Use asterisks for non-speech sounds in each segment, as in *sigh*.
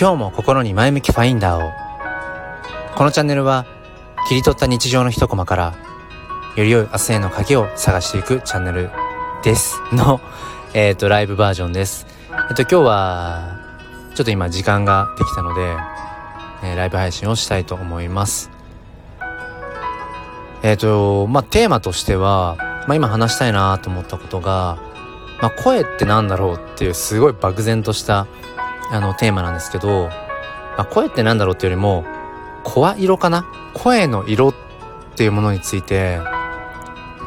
今日も心に前向きファインダーをこのチャンネルは切り取った日常の一コマからより良い明日への鍵を探していくチャンネルですの、えっ、ー、と、ライブバージョンです。えっ、と、今日は、ちょっと今時間ができたので、えー、ライブ配信をしたいと思います。えっ、と、まあ、テーマとしては、まあ、今話したいなと思ったことが、まあ、声ってなんだろうっていうすごい漠然としたあのテーマなんですけど、まあ、声ってなんだろうっていうよりも声色かな？声の色っていうものについて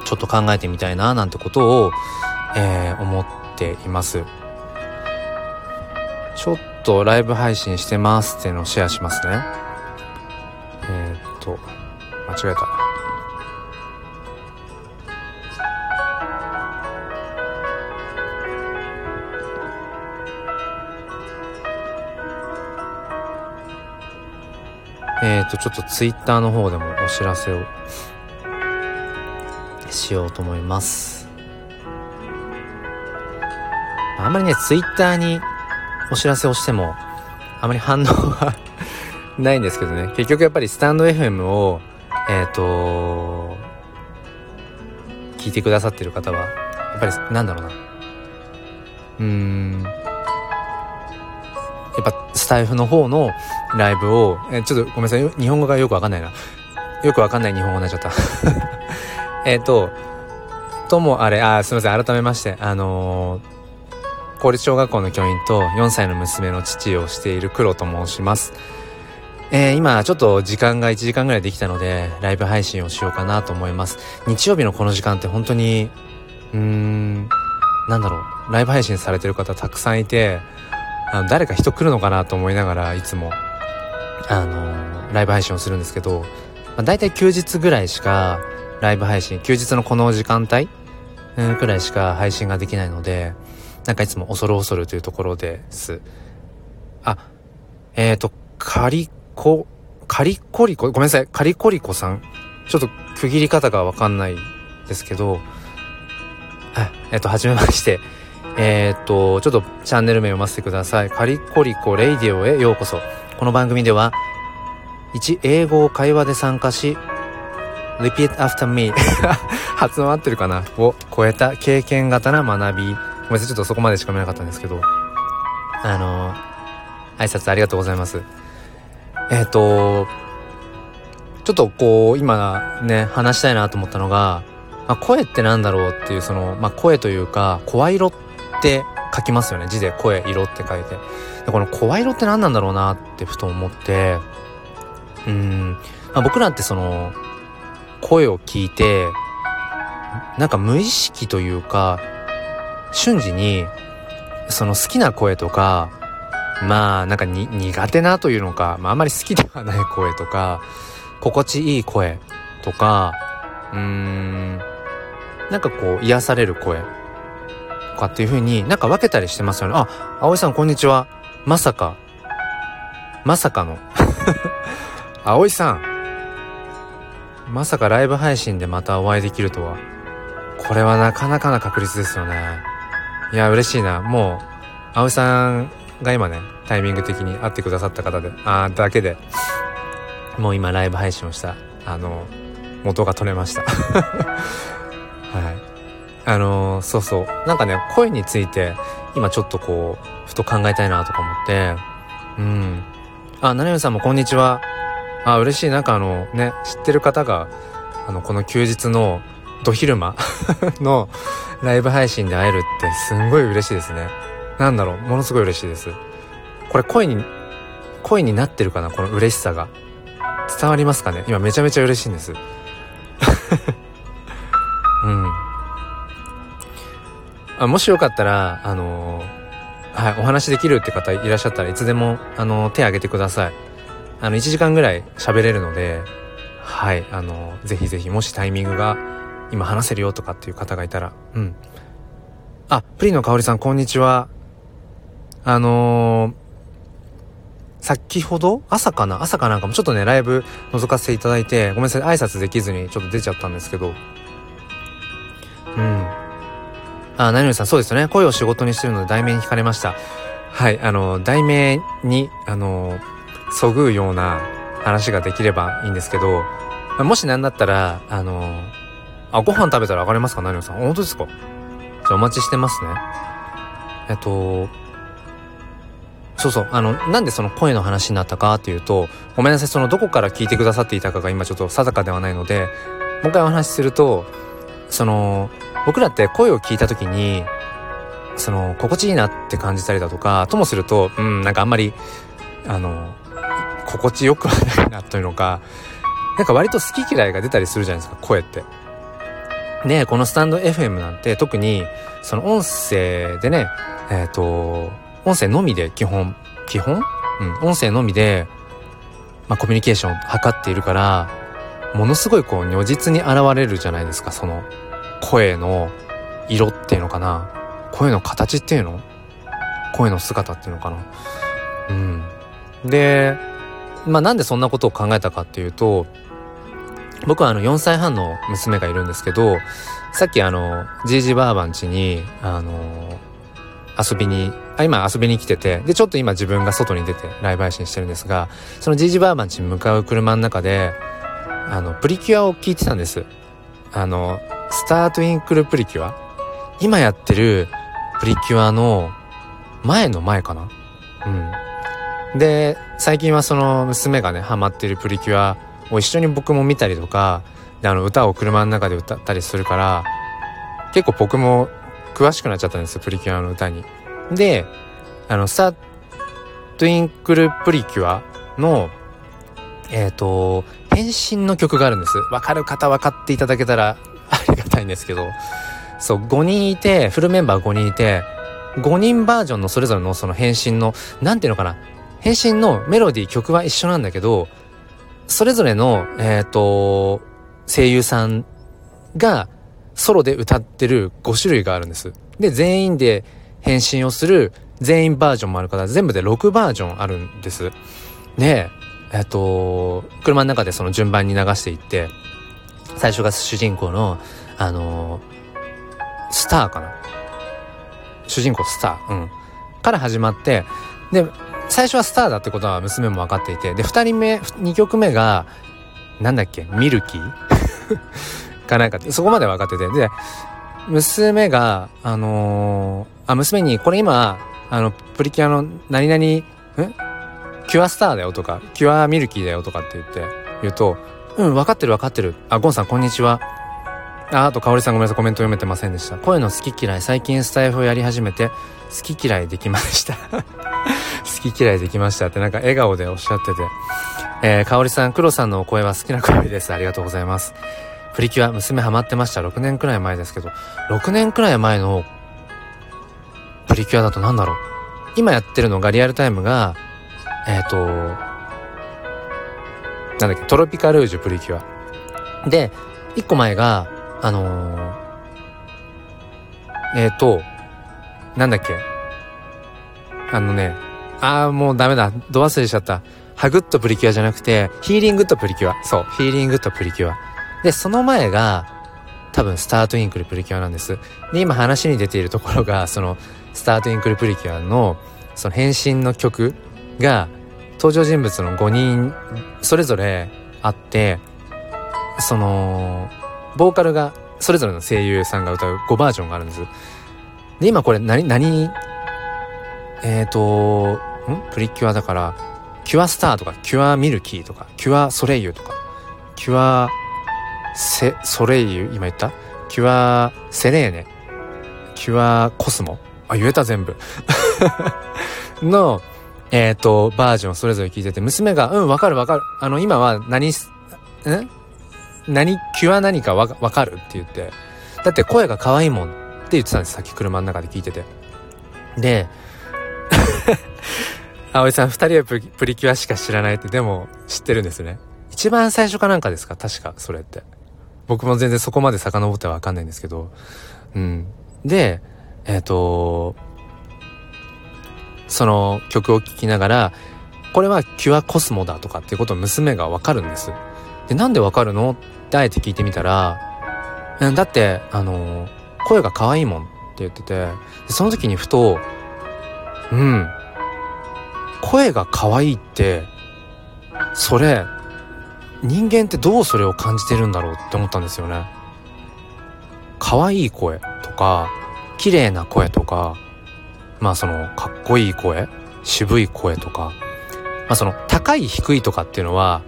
ちょっと考えてみたいななんてことを、えー、思っています。ちょっとライブ配信してますっていうのをシェアしますね。えー、っと間違えた。えっ、ー、と、ちょっとツイッターの方でもお知らせをしようと思います。あんまりね、ツイッターにお知らせをしても、あまり反応は *laughs* ないんですけどね。結局やっぱりスタンド FM を、えっ、ー、と、聞いてくださってる方は、やっぱりなんだろうな。うーん、やっぱスタイフの方のライブを、えちょっとごめんなさい、日本語がよくわかんないな。よくわかんない日本語になっちゃった。*laughs* えっと、ともあれ、あ、すみません、改めまして、あのー、公立小学校の教員と4歳の娘の父をしている黒と申します。えー、今ちょっと時間が1時間ぐらいできたので、ライブ配信をしようかなと思います。日曜日のこの時間って本当に、うーん、なんだろう、ライブ配信されてる方たくさんいて、あの誰か人来るのかなと思いながらいつもあのライブ配信をするんですけど、まあ、大体休日ぐらいしかライブ配信休日のこの時間帯うんくらいしか配信ができないのでなんかいつも恐る恐るというところです。あえっ、ー、とカリコカリコリコ？ごめんなさい。カリコリコさん？ちょっと区切り方がわかんないですけどえっ、ー、とはじめまして。えー、っと、ちょっとチャンネル名を読ませてください。カリコリコレイディオへようこそ。この番組では、1、英語を会話で参加し、repeat after me 発音合ってるかな？を超えた経験型な学び。ごめんなさい、ちょっとそこまでしか見なかったんですけど、あの、挨拶ありがとうございます。えっ、と、ちょっとこう、今ね、話したいなと思ったのが、まあ、声ってなんだろうっていう、その、まあ、声というか、声色ってって書きますよね。字で声色って書いて。でこの声色って何なんだろうなってふと思って。うん、まあ、僕らってその声を聞いてなんか無意識というか瞬時にその好きな声とかまあなんかに苦手なというのか、まあ、あんまり好きではない声とか心地いい声とかうーんなんかこう癒される声。かっていう風になんか分けたりしてますよね。あ、葵さんこんにちは。まさか、まさかの *laughs* 葵さん。まさかライブ配信でまたお会いできるとは。これはなかなかな確率ですよね。いや、嬉しいな。もう、葵さんが今ね、タイミング的に会ってくださった方で、あだけで、もう今ライブ配信をした、あの、元が取れました。*laughs* はい。あのー、そうそう。なんかね、声について、今ちょっとこう、ふと考えたいなとか思って、うん。あ、ななよさんもこんにちは。あ、嬉しい。なんかあの、ね、知ってる方が、あの、この休日の、ど昼間 *laughs* のライブ配信で会えるってすんごい嬉しいですね。なんだろう、ものすごい嬉しいです。これ声に、声になってるかな？この嬉しさが。伝わりますかね？今めちゃめちゃ嬉しいんです。あもしよかったら、あの、はい、お話できるって方いらっしゃったらいつでも、あの、手挙げてください。あの、1時間ぐらい喋れるので、はい、あの、ぜひぜひ、もしタイミングが今話せるよとかっていう方がいたら、うん。あ、プリンの香りさん、こんにちは。あの先ほど朝かな？朝かなんかもちょっとね、ライブ覗かせていただいて、ごめんなさい、挨拶できずにちょっと出ちゃったんですけど、うん。あ、何々さん、そうですよね。声を仕事にしてるので題名に惹かれました。はい、あの、題名に、あの、そぐうような話ができればいいんですけど、もし何だったら、あの、あ、ご飯食べたら上がれますか？何をさん。本当ですか？じゃあお待ちしてますね。えっと、そうそう、あの、なんでその声の話になったかっていうと、ごめんなさい、そのどこから聞いてくださっていたかが今ちょっと定かではないので、もう一回お話しすると、その、僕らって声を聞いた時に、その、心地いいなって感じたりだとか、ともすると、うん、なんかあんまり、あの、心地よくはないなというのか、なんか割と好き嫌いが出たりするじゃないですか、声って。で、このスタンド FM なんて特に、その音声でね、えっ、ー、と、音声のみで基本、基本？うん、音声のみで、まあコミュニケーションを図っているから、ものすごいこう如実に現れるじゃないですか、その声の色っていうのかな？声の形っていうの？声の姿っていうのかな？うん。で、まあなんでそんなことを考えたかっていうと、僕はあの4歳半の娘がいるんですけど、さっきあの、じいじばあばん家に、あの、遊びに、あ、今遊びに来てて、で、ちょっと今自分が外に出てライブ配信してるんですが、そのじいじばあばん家に向かう車の中で、あの、プリキュアを聞いてたんです。あの、スタートインクルプリキュア？今やってるプリキュアの前の前かな？うん。で、最近はその娘がね、ハマってるプリキュアを一緒に僕も見たりとか、で、あの、歌を車の中で歌ったりするから、結構僕も詳しくなっちゃったんですよ、プリキュアの歌に。で、あの、スタートインクルプリキュアの、えっ、ー、と、変身の曲があるんです。わかる方分かっていただけたらありがたいんですけど、そう、5人いて、フルメンバー5人いて、5人バージョンのそれぞれのその変身の、なんていうのかな、変身のメロディー曲は一緒なんだけど、それぞれの、えっ、ー、と、声優さんがソロで歌ってる5種類があるんです。で、全員で変身をする全員バージョンもあるから、全部で6バージョンあるんです。で、えっ、ー、と、車の中でその順番に流していって、最初が主人公の、あのスターかな。主人公スター、うん。から始まって、で、最初はスターだってことは娘も分かっていて、で、二人目、二曲目が、なんだっけ、ミルキー？*laughs* かなんかって、そこまで分かってて、で、娘が、あのー、あ、娘に、これ今、あの、プリキュアの何々、んキュアスターだよとか、キュアミルキーだよとかって言って、言うと、うん、分かってる分かってる。あ、ゴンさんこんにちは。あ、あと、かおりさんごめんなさい、コメント読めてませんでした。声の好き嫌い、最近スタイフをやり始めて、好き嫌いできました *laughs* 好き嫌いできましたってなんか笑顔でおっしゃってて。えー、かおりさん、黒さんのお声は好きな声です。ありがとうございます。プリキュア、娘ハマってました。6年くらい前ですけど、6年くらい前のプリキュアだとなんだろう。今やってるのがリアルタイムが、えっ、ー、と、なんだっけ、トロピカルージュプリキュア。で、1個前が、あのー、えっ、ー、と、なんだっけ、あのね、ああ、もうダメだ。ド忘れしちゃった。ハグッとプリキュアじゃなくて、ヒーリングとプリキュア。そう、ヒーリングとプリキュア。で、その前が、多分スタートインクルプリキュアなんです。で、今話に出ているところが、その、スタートインクルプリキュアの、その変身の曲が、登場人物の5人、それぞれあって、その、ボーカルが、それぞれの声優さんが歌う5バージョンがあるんです。で、今これ何、何、えっ、ー、と、ん？プリキュアだから、キュアスターとか、キュアミルキーとか、キュアソレイユとか、キュアセ、ソレイユ、今言った？キュアセレーネ、キュアコスモ？あ、言えた全部。*laughs* の、えっ、ー、と、バージョンそれぞれ聞いてて、娘が、うん、わかるわかる。あの、今は何、ん何、キュア何かわかるって言って。だって声が可愛いもんって言ってたんです、さっき車の中で聞いてて。で、*laughs* 葵さん二人はプリキュアしか知らないってでも知ってるんですね。一番最初かなんかですか？確か、それって。僕も全然そこまで遡ってはわかんないんですけど。うん。で、えっ、ー、と、その曲を聴きながら、これはキュアコスモだとかっていうことを娘がわかるんです。で、なんでわかるの？ってあえて聞いてみたら、うんだって、あの、声が可愛いもんって言ってて、その時にふと、うん、声が可愛いってそれ人間ってどうそれを感じてるんだろうって思ったんですよね可愛い声とか綺麗な声とかまあそのかっこいい声渋い声とかまあその高い低いとかっていうのは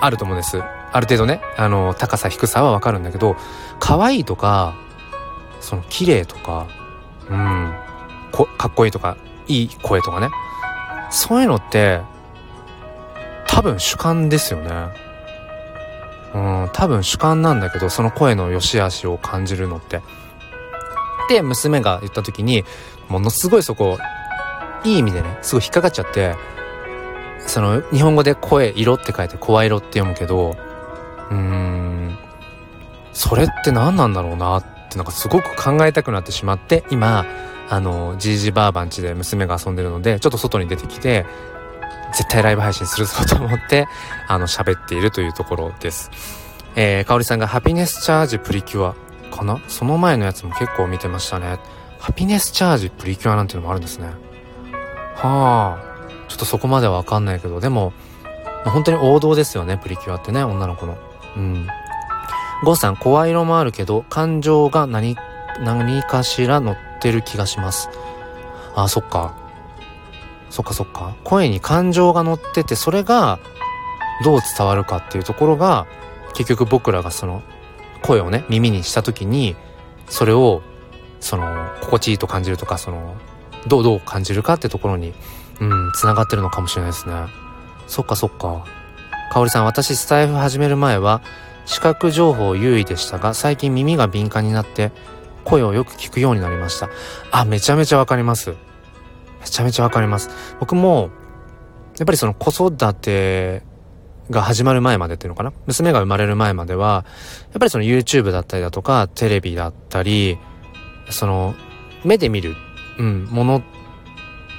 あると思うんです。ある程度ねあの高さ低さはわかるんだけど可愛いとかその綺麗とかうんかっこいいとかいい声とかね。そういうのって多分主観ですよね。うん多分主観なんだけどその声の良し悪しを感じるのって。で娘が言った時にものすごいそこいい意味でねすごい引っかかっちゃってその日本語で声色って書いて声色って読むけどうーんそれって何なんだろうなってなんかすごく考えたくなってしまって今あのじいじばあばんちで娘が遊んでるのでちょっと外に出てきて絶対ライブ配信するぞと思ってあの喋っているというところです。えー、かおりさんがハピネスチャージプリキュア。かな？その前のやつも結構見てましたね。ハピネスチャージプリキュアなんていうのもあるんですね。はあ。ちょっとそこまではわかんないけど。でも本当に王道ですよねプリキュアってね女の子の。うん。ゴーさん声色もあるけど感情が何何かしら乗ってる気がします。あそっか。そっかそっか。声に感情が乗っててそれがどう伝わるかっていうところが結局僕らがその声をね耳にした時にそれをその心地いいと感じるとかそのどうどう感じるかってところにうん繋がってるのかもしれないですね。そっかそっか。かおりさん私スタイフ始める前は視覚情報優位でしたが最近耳が敏感になって声をよく聞くようになりました。あめちゃめちゃわかります。めちゃめちゃわかります。僕もやっぱりその子育てが始まる前までっていうのかな？娘が生まれる前まではやっぱりその YouTube だったりだとかテレビだったりその目で見る、うん、ものっ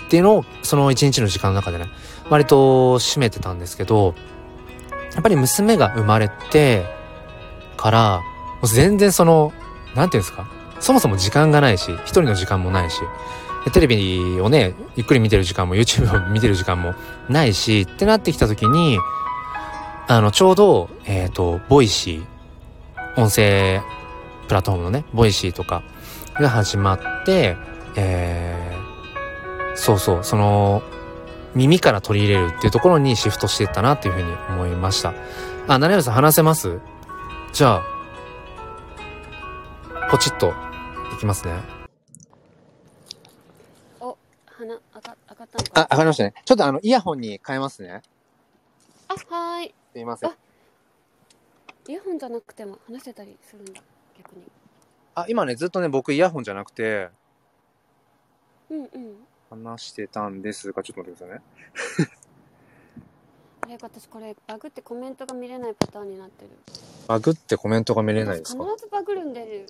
ていうのをその一日の時間の中でね割と占めてたんですけどやっぱり娘が生まれてからもう全然その何て言うんですか？そもそも時間がないし一人の時間もないしテレビをねゆっくり見てる時間も YouTube を見てる時間もないしってなってきた時にあのちょうどえっ、ー、とボイシー音声プラットフォームのねボイシーとかが始まってえー、そうそうその耳から取り入れるっていうところにシフトしていったなっていうふうに思いました。あ、ななゆうさん話せます？じゃあ、ポチッといきますね。お、鼻、あか、あかったのかあ、上がりましたね。ちょっとあの、イヤホンに変えますね。あ、はーい。すいません。イヤホンじゃなくても話せたりするんだ、逆に。あ、今ね、ずっとね、僕イヤホンじゃなくて、うんうん。話してたんですが、ちょっと待ってくださいね。*laughs* あれ、私これ、バグってコメントが見れないパターンになってる。バグってコメントが見れないですか？必ずバグるんで、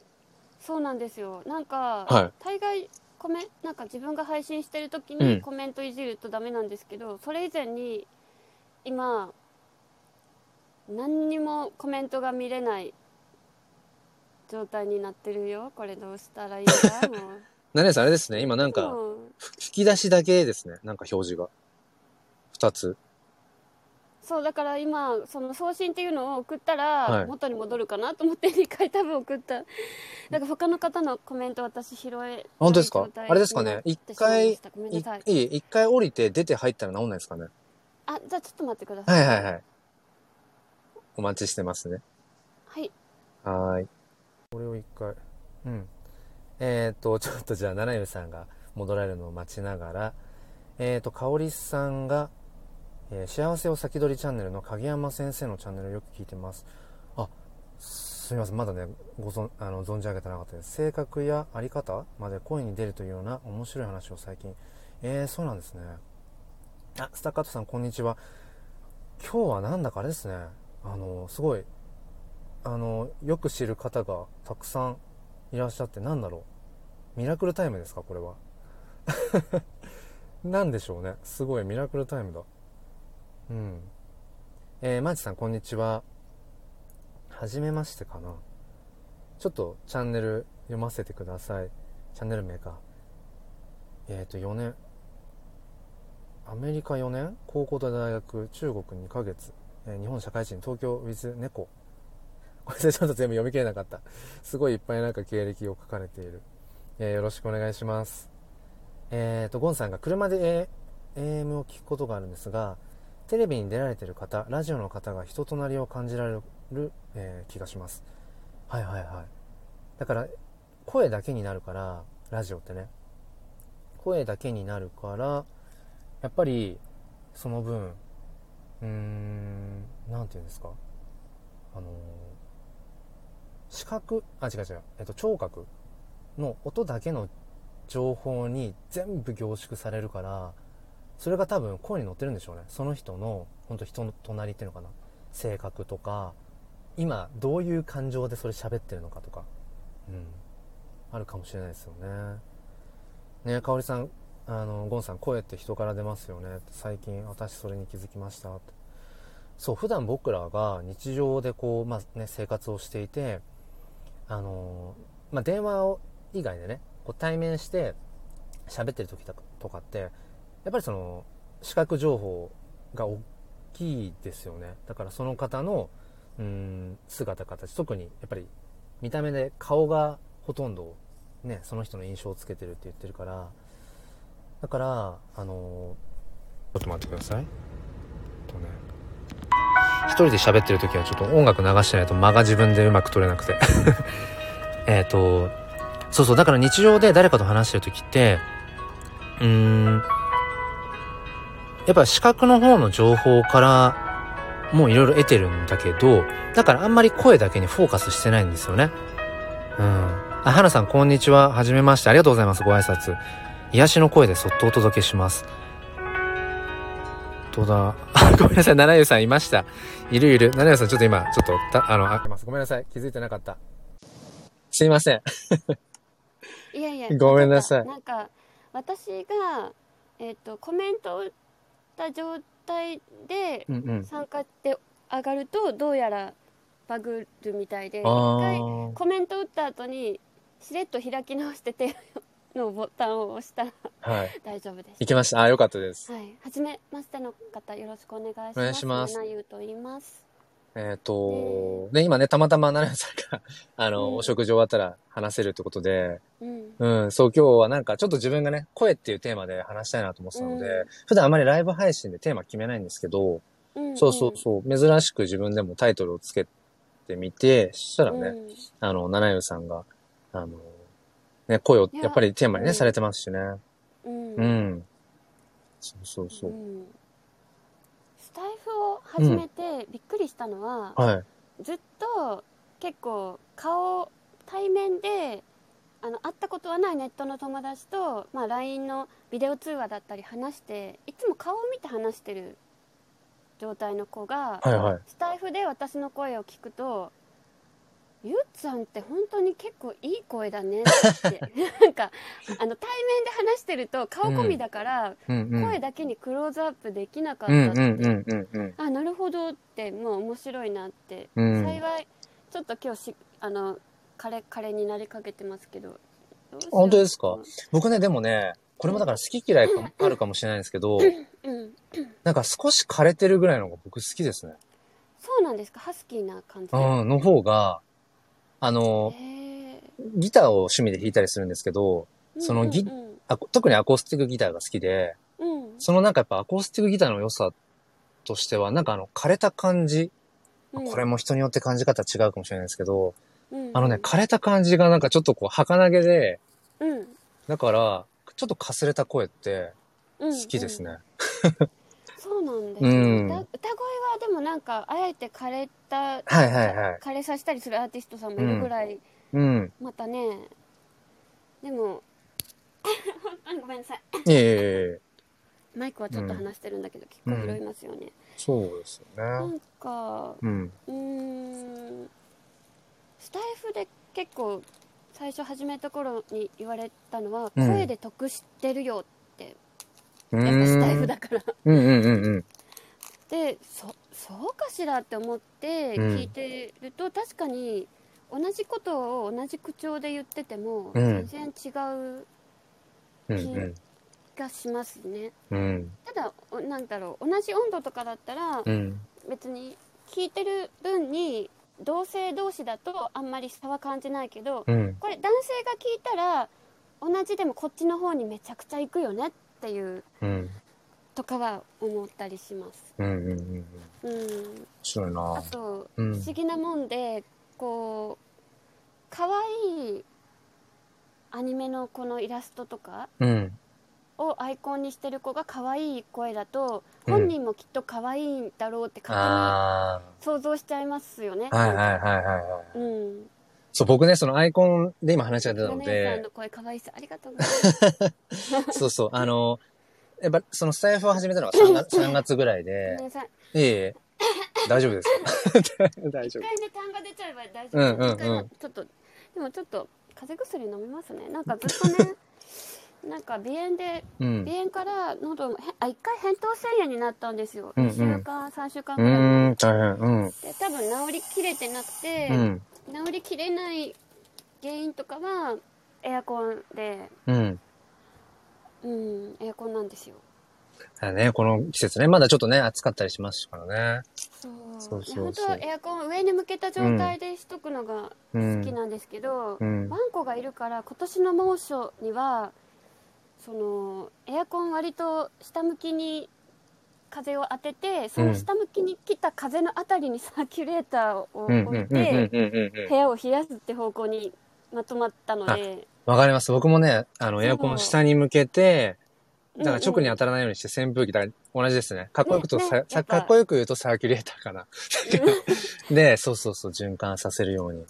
そうなんですよ。なんか、はい、大概、コメなんか自分が配信してる時にコメントいじるとダメなんですけど、うん、それ以前に今何にもコメントが見れない状態になってるよ。これどうしたらいいんだ？もう何ですあれですね。今なんか吹き出しだけですね。なんか表示が。2つ。そうだから今その送信っていうのを送ったら元に戻るかなと思って2回多分送った。だから他の方のコメント私拾え本当ですか？あれですかね？一回いい一回降りて出て入ったら治んないですかね？あじゃあちょっと待ってください。はいはいはいお待ちしてますねはいはいこれを一回うんえっ、ー、と、*laughs* ちょっとじゃあ、七海さんが戻られるのを待ちながら、えっ、ー、と、かおりさんが、えー、幸せを先取りチャンネルの影山先生のチャンネルをよく聞いてます。あ、すみません。まだね、ご存、あの、存じ上げてなかったです。性格やあり方まで声に出るというような面白い話を最近。えー、そうなんですね。あ、スタッカートさん、こんにちは。今日はなんだかあれですね。あの、すごい、あの、よく知る方がたくさんいらっしゃって、なんだろう。ミラクルタイムですかこれは。*laughs* 何でしょうね。すごいミラクルタイムだ。うん。えー、マーチさんこんにちは。はじめましてかな。ちょっとチャンネル読ませてください。チャンネル名か。えっ、ー、と4年。アメリカ4年？高校と大学？中国2ヶ月、え日本社会人東京 with 猫。これでちょっと全部読み切れなかった。すごいいっぱいなんか経歴を書かれている、えーよろしくお願いします。えーとゴンさんが車で、A- AM を聞くことがあるんですがテレビに出られてる方ラジオの方が人となりを感じられる、えー気がします。はいはいはい。だから声だけになるからラジオってね。声だけになるからやっぱりその分うーんなんていうんですか？あのー視覚？あ違う違う、えっと、聴覚？の音だけの情報に全部凝縮されるからそれが多分声に乗ってるんでしょうね。その人の本当人の隣っていうのかな？性格とか今どういう感情でそれ喋ってるのかとか。うん。あるかもしれないですよね。ねえかおりさんあのゴンさん声って人から出ますよね。最近私それに気づきましたって。そう普段僕らが日常でこう、まあね、生活をしていてあのまあ、電話を以外でねこう対面して喋ってる時とかとかってやっぱりその視覚情報が大きいですよね。だからその方のうん姿形特にやっぱり見た目で顔がほとんどねその人の印象をつけてるって言ってるからだからあのちょっと待ってください。とね。一人で喋ってる時はちょっと音楽流してないと間が自分でうまく取れなくて。*laughs* えっとそうそうだから日常で誰かと話してる時ってうーんやっぱ視覚の方の情報からもういろいろ得てるんだけどだからあんまり声だけにフォーカスしてないんですよね。うん。あ花さんこんにちは。はじめまして。ありがとうございます。ご挨拶。癒しの声でそっとお届けします。どうだ？*laughs* あごめんなさい。七湯さんいました。いるいる。七湯さんちょっと今ちょっとたあのあごめんなさい。気づいてなかった。すいません。*laughs* いやいやごめんなさい。なんか私が、えっとコメントを打った状態で参加って上がるとどうやらバグるみたいで一あ回ーコメント打った後にしれっと開き直して手のボタンを押したらはい。*laughs* 大丈夫です。行きました。あよかったです。はい、はじめましての方よろしくお願いします。お願いします。なゆうと言います。えっ、と、で、今ね、たまたま奈良さんが、*laughs* あの、うん。お食事終わったら話せるってことで、うん。うん、そう、今日はなんかちょっと自分がね、声っていうテーマで話したいなと思ってたので、うん。普段あまりライブ配信でテーマ決めないんですけど、うんそうそうそう、珍しく自分でもタイトルをつけてみて、そしたらね、うん。あの、七湯さんが、あの、ね、声をいややっぱりテーマにね、うんされてますしね。うんうん。そうそうそうう。んスタイフを始めてびっくりしたのは、はい。ずっと結構顔対面であの会ったことはないネットの友達と、まあ、LINE のビデオ通話だったり話していつも顔を見て話してる状態の子が、はいはい。スタイフで私の声を聞くと「ゆっちゃんって本当に結構いい声だね」って。*laughs* なんかあの対面で話してると顔込みだから、うん。うん。声だけにクローズアップできなかったうんって。あなるほどってもう面白いなって、うん。幸いちょっと今日しあの彼彼になりかけてますけど本当ですか？僕ね、でもね、これもだから好き嫌いあるかもしれないんですけど、うん。なんか少し枯れてるぐらいの方が僕好きですね。そうなんですか？ハスキーな感じで、うん、の方が、あの、ギターを趣味で弾いたりするんですけど、そのギうん。あ特にアコースティックギターが好きで、うん。うんそのなんかやっぱアコースティックギターの良さとしては、なんかあの枯れた感じ、うん。これも人によって感じ方違うかもしれないですけど、うん。あのね、枯れた感じがなんかちょっとこう儚げで、うん。だから、ちょっとかすれた声ってうん。好きですね。*laughs* そうなんですよ、うん歌歌声はでもなんかあえて枯れたはいはいはい。枯れさせたりするアーティストさんもいるぐらい、うん。またねでも *laughs* ごめんなさい。マイクはちょっと離してるんだけど、結構拾いますよね、そうですよね。なんかうん。スタイフで結構最初始めた頃に言われたのは、うん声で得してるよってうやっぱスタイフだからうんうんうんうん。でそそうかしらって思ってうん聞いてると、確かに同じことを同じ口調で言っててもうん全然違ううんうん。がしますねうん。ただおなんだろう同じ温度とかだったらうん。別に聞いてる分に同性同士だとあんまり差は感じないけどうん。これ男性が聞いたら同じでもこっちの方にめちゃくちゃ行くよねっていううん。とかは思ったりします。うん。うん。うん。面うん、白いなあと、うん不思議なもんでこう可愛いアニメのこのイラストとかうん。をアイコンにしてる子が可愛い声だとうん本人もきっと可愛いんだろうって勝あ手に想像しちゃいますよね。あ。はいはいはいはいはい。うん。そう、僕ね、そのアイコンで今話が出たの米谷さんでの、声可愛いです。ありがとうございます。*laughs* そうそう、あの、やっぱそのスタイフを始めたのが 3, 月 *laughs* 3月ぐらいごめんで、なさい。いえいえ、*laughs* 大丈夫です。大丈夫。一回ね単が出ちゃえば大丈夫。うんうんうんちょっとでもちょっと風邪薬飲みますね。なんかずっとねなんか鼻炎でうん。鼻炎から喉あ一回扁桃腺炎になったんですよ。うんうん2週間3週間うぐらい。ーん、大変。うん。で多分治りきれてなくて、うん。治りきれない原因とかはエアコンで、うん。うんエアコンなんですよ。だね、この季節ね、まだちょっとね、暑かったりしますからね。そうそうそうそういや本当はエアコン上に向けた状態でしとくのがうん。好きなんですけど、うんワンコがいるから今年の猛暑にはそのエアコン割と下向きに風を当ててその下向きに来た風のあたりにサーキュレーターを置いて部屋を冷やすって方向にまとまったのでわかります。僕もね、あの、エアコンを下に向けて、だから直に当たたらないようにして扇風機、だから同じですね。かっこよくとさ、ねねかっこよく言うとサーキュレーターかな。*laughs* で、そうそうそう、循環させるように。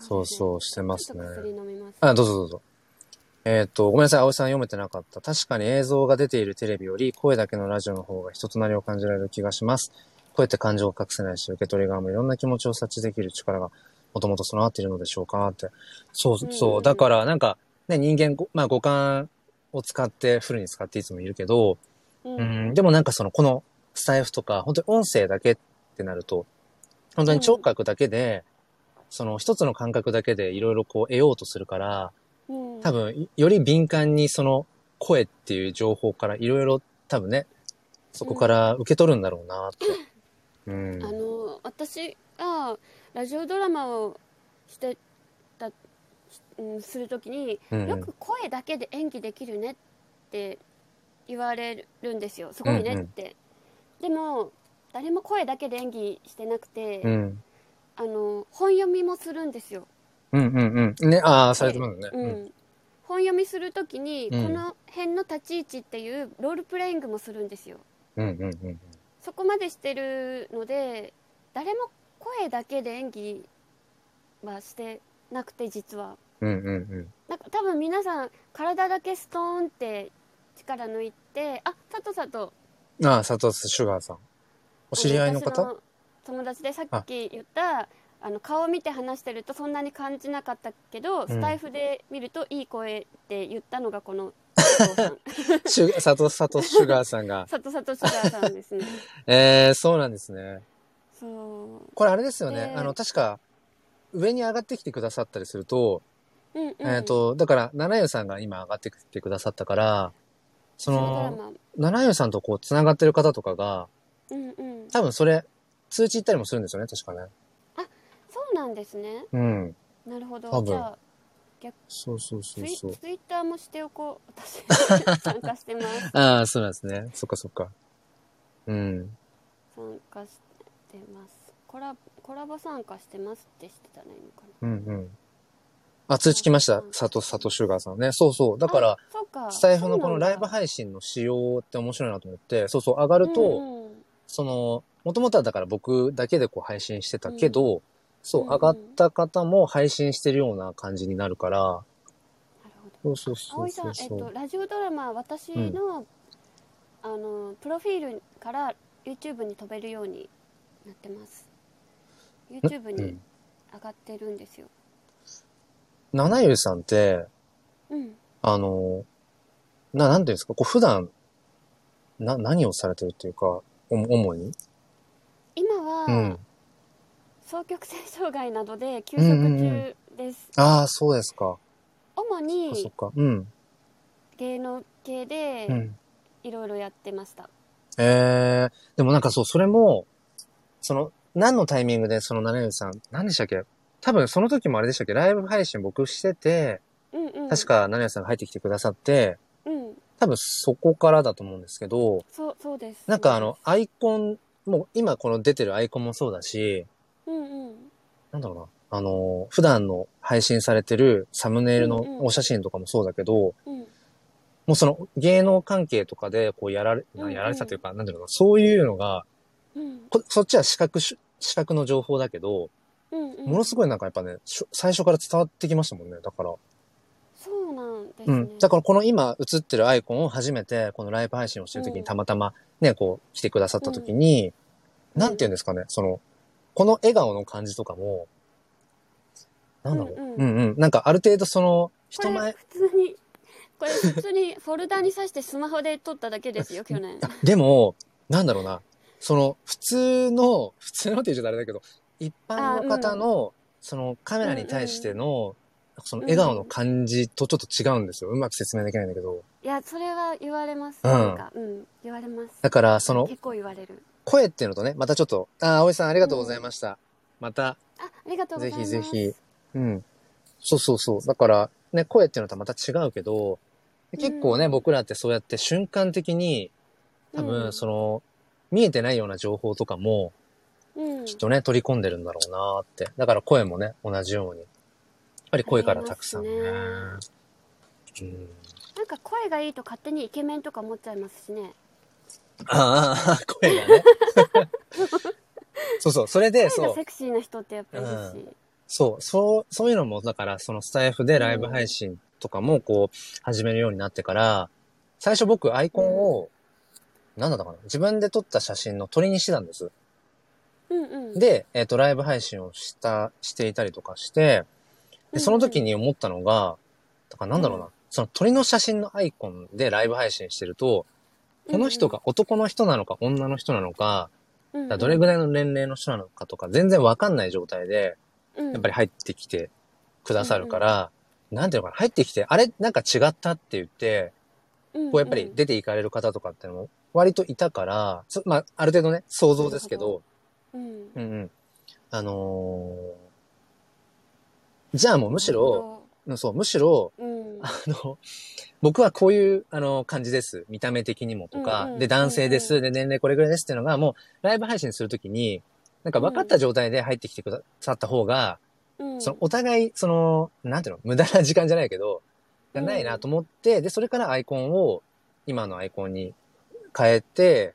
そうそうしてますねあ、どうぞどうぞ。えっ、と、ごめんなさい、葵さん読めてなかった。確かに映像が出ているテレビより声だけのラジオの方が人となりを感じられる気がします。声って感情を隠せないし、受け取り側もいろんな気持ちを察知できる力がもともと備わっているのでしょうかって。そううんうんそうう。だから、なんか、ね、人間ご、まあ五感を使って、フルに使っていつもいるけど、うんうん、でもなんかその、このスタイフとか、本当に音声だけってなると、本当に聴覚だけで、その一つの感覚だけでいろいろこう得ようとするから、うん多分、より敏感にその声っていう情報からいろいろ多分ね、そこから受け取るんだろうなって。うん。あの私がラジオドラマをしてた、うん、するときに、うん。よく声だけで演技できるねって言われるんですよ。すごいねって、でも誰も声だけで演技してなくて、うん。あの本読みもするんですよ、うんうんうん。ね、ああ、されてますね。うん本読みするときに、うんこの辺の立ち位置っていうロールプレイングもするんですようんうんうんそこまでしてるので誰も声だけで演技はしてなくて実はうん。うんうんうん。なんか多分皆さん体だけストーンって力抜いてあ佐藤佐藤ああ、佐藤シュガーさん。お知り合いの方？私友達でさっき言ったあの顔を見て話してるとそんなに感じなかったけど、スタイフで見るといい声って言ったのがこの *laughs* シシュガーさんが。*laughs* シュガーさんですね *laughs* えー、そうなんですね。そうこれあれですよね。であの、確か、上に上がってきてくださったりすると、うんうんえっ、と、だから、七湯さんが今上がってきてくださったから、その、マ七湯さんとこう、繋がってる方とかが、うんうん多分それ、通知行ったりもするんですよね、確かね。なんですねうん。なるほど多分じゃあそうそうそツイうそう。ツイッターもしておこう *laughs* 私参加してます *laughs* ああ、そうなんですね。そっかそっか。うん。参加してますコラコラボ参加してますってしてたらいいのかなうんうん。あ、通知来ました。佐藤、佐藤シュガーさんね。そうそう。だからあ、そうかスタイフのこのライブい配信の仕様って面白いなと思って、そうそう、上がると、うんうんその、もともとはだから僕だけでこう配信してたけど、そう、うん上がった方も配信してるような感じになるから、なるほど。そうそうそう葵さん。えっと、ラジオドラマ私の、あのプロフィールから YouTube に飛べるようになってます。YouTube にうん。上がってるんですよ。七湯さんって、うん。あの、な、なんていうんですか、こう普段、な、何をされてるっていうか、お主に？今は、うん。双極性障害などで休職中です、ああ、そうですか。主そっにか。うん。芸能系でうん。いろいろやってました、えー、でもなんかそう、それも、その、何のタイミングでその七海さん、何でしたっけ？多分その時もあれでしたっけ？ライブ配信僕してて、うんうん。確か七海さんが入ってきてくださって、うん。多分そこからだと思うんですけど、そうそうです。なんかあの、アイコン、もう今この出てるアイコンもそうだし、うんうん。なんだろうな、あの、普段の配信されてるサムネイルのうんうん。お写真とかもそうだけど、うん。もうその芸能関係とかでこうやられ、うんうん。やられてたというか、なんだろうな、そういうのが、うん。こそっちは視覚し、視覚の情報だけど、うんうん。ものすごいなんかやっぱね、最初から伝わってきましたもんね。だから。そうなんですね、うん。だからこの今映ってるアイコンを初めてこのライブ配信をしてる時うん。にたまたまね、こう来てくださった時に、なんて言うんですかね、その、この笑顔の感じとかも、なんだろう？うんうん。うんうん。なんかある程度その、人前、普通にこれ普通にフォルダに挿してスマホで撮っただけですよ去年。でも、なんだろうな、その、普通の、普通のって言うとあれだけど、一般の方の、そのカメラに対しての、その笑顔の感じとちょっと違うんですよ。うまく説明できないんだけど。いやそれは言われます、うん。なんかうん。言われます。だから、その、結構言われる声っていうのとね、またちょっと、あ、葵さんありがとうございました。また、あありがとうござぜいますひぜひ。うん。そうそうそう。だから、ね、声っていうのとはまた違うけど、結構ね、うん僕らってそうやって瞬間的に、多う分、んその、見えてないような情報とかも、うんきっとね、取り込んでるんだろうなって。だから声もね、同じように。やっぱり声からたくさんね。あうん、なんか声がいいと勝手にイケメンとか思っちゃいますしねああ、声がね。*laughs* そうそう、それで、声そう、がセクシーな人ってやっぱいるし、そう、そう、そういうのも、だから、そのスタイフでライブ配信とかも、こう、始めるようになってから、最初僕、アイコンを、なんだったかな？自分で撮った写真の鳥にしてたんです。うんうん。で、えっ、と、ライブ配信をした、していたりとかして、で、その時に思ったのが、だからなんだろうな、うん。その鳥の写真のアイコンでライブ配信してると、この人が男の人なのか女の人なのか、どれぐらいの年齢の人なのかとか、全然わかんない状態で、うん。やっぱり入ってきてくださるから、なんていうのかな、入ってきて、あれなんか違ったって言って、こうやっぱり出ていかれる方とかってのも割といたから、そまあ、ある程度ね、想像ですけど、うん。うんうん。あのーじゃあもうむしろ、うんそう、むしろ、うんあの、僕はこういう、あの、感じです。見た目的にもとか、うんうんで、男性です。うんで、年齢これぐらいですっていうのが、もう、ライブ配信するときに、なんか分かった状態で入ってきてくださった方が、うん。その、お互い、その、なんていうの、無駄な時間じゃないけど、がないなと思って、で、それからアイコンを、今のアイコンに変えて、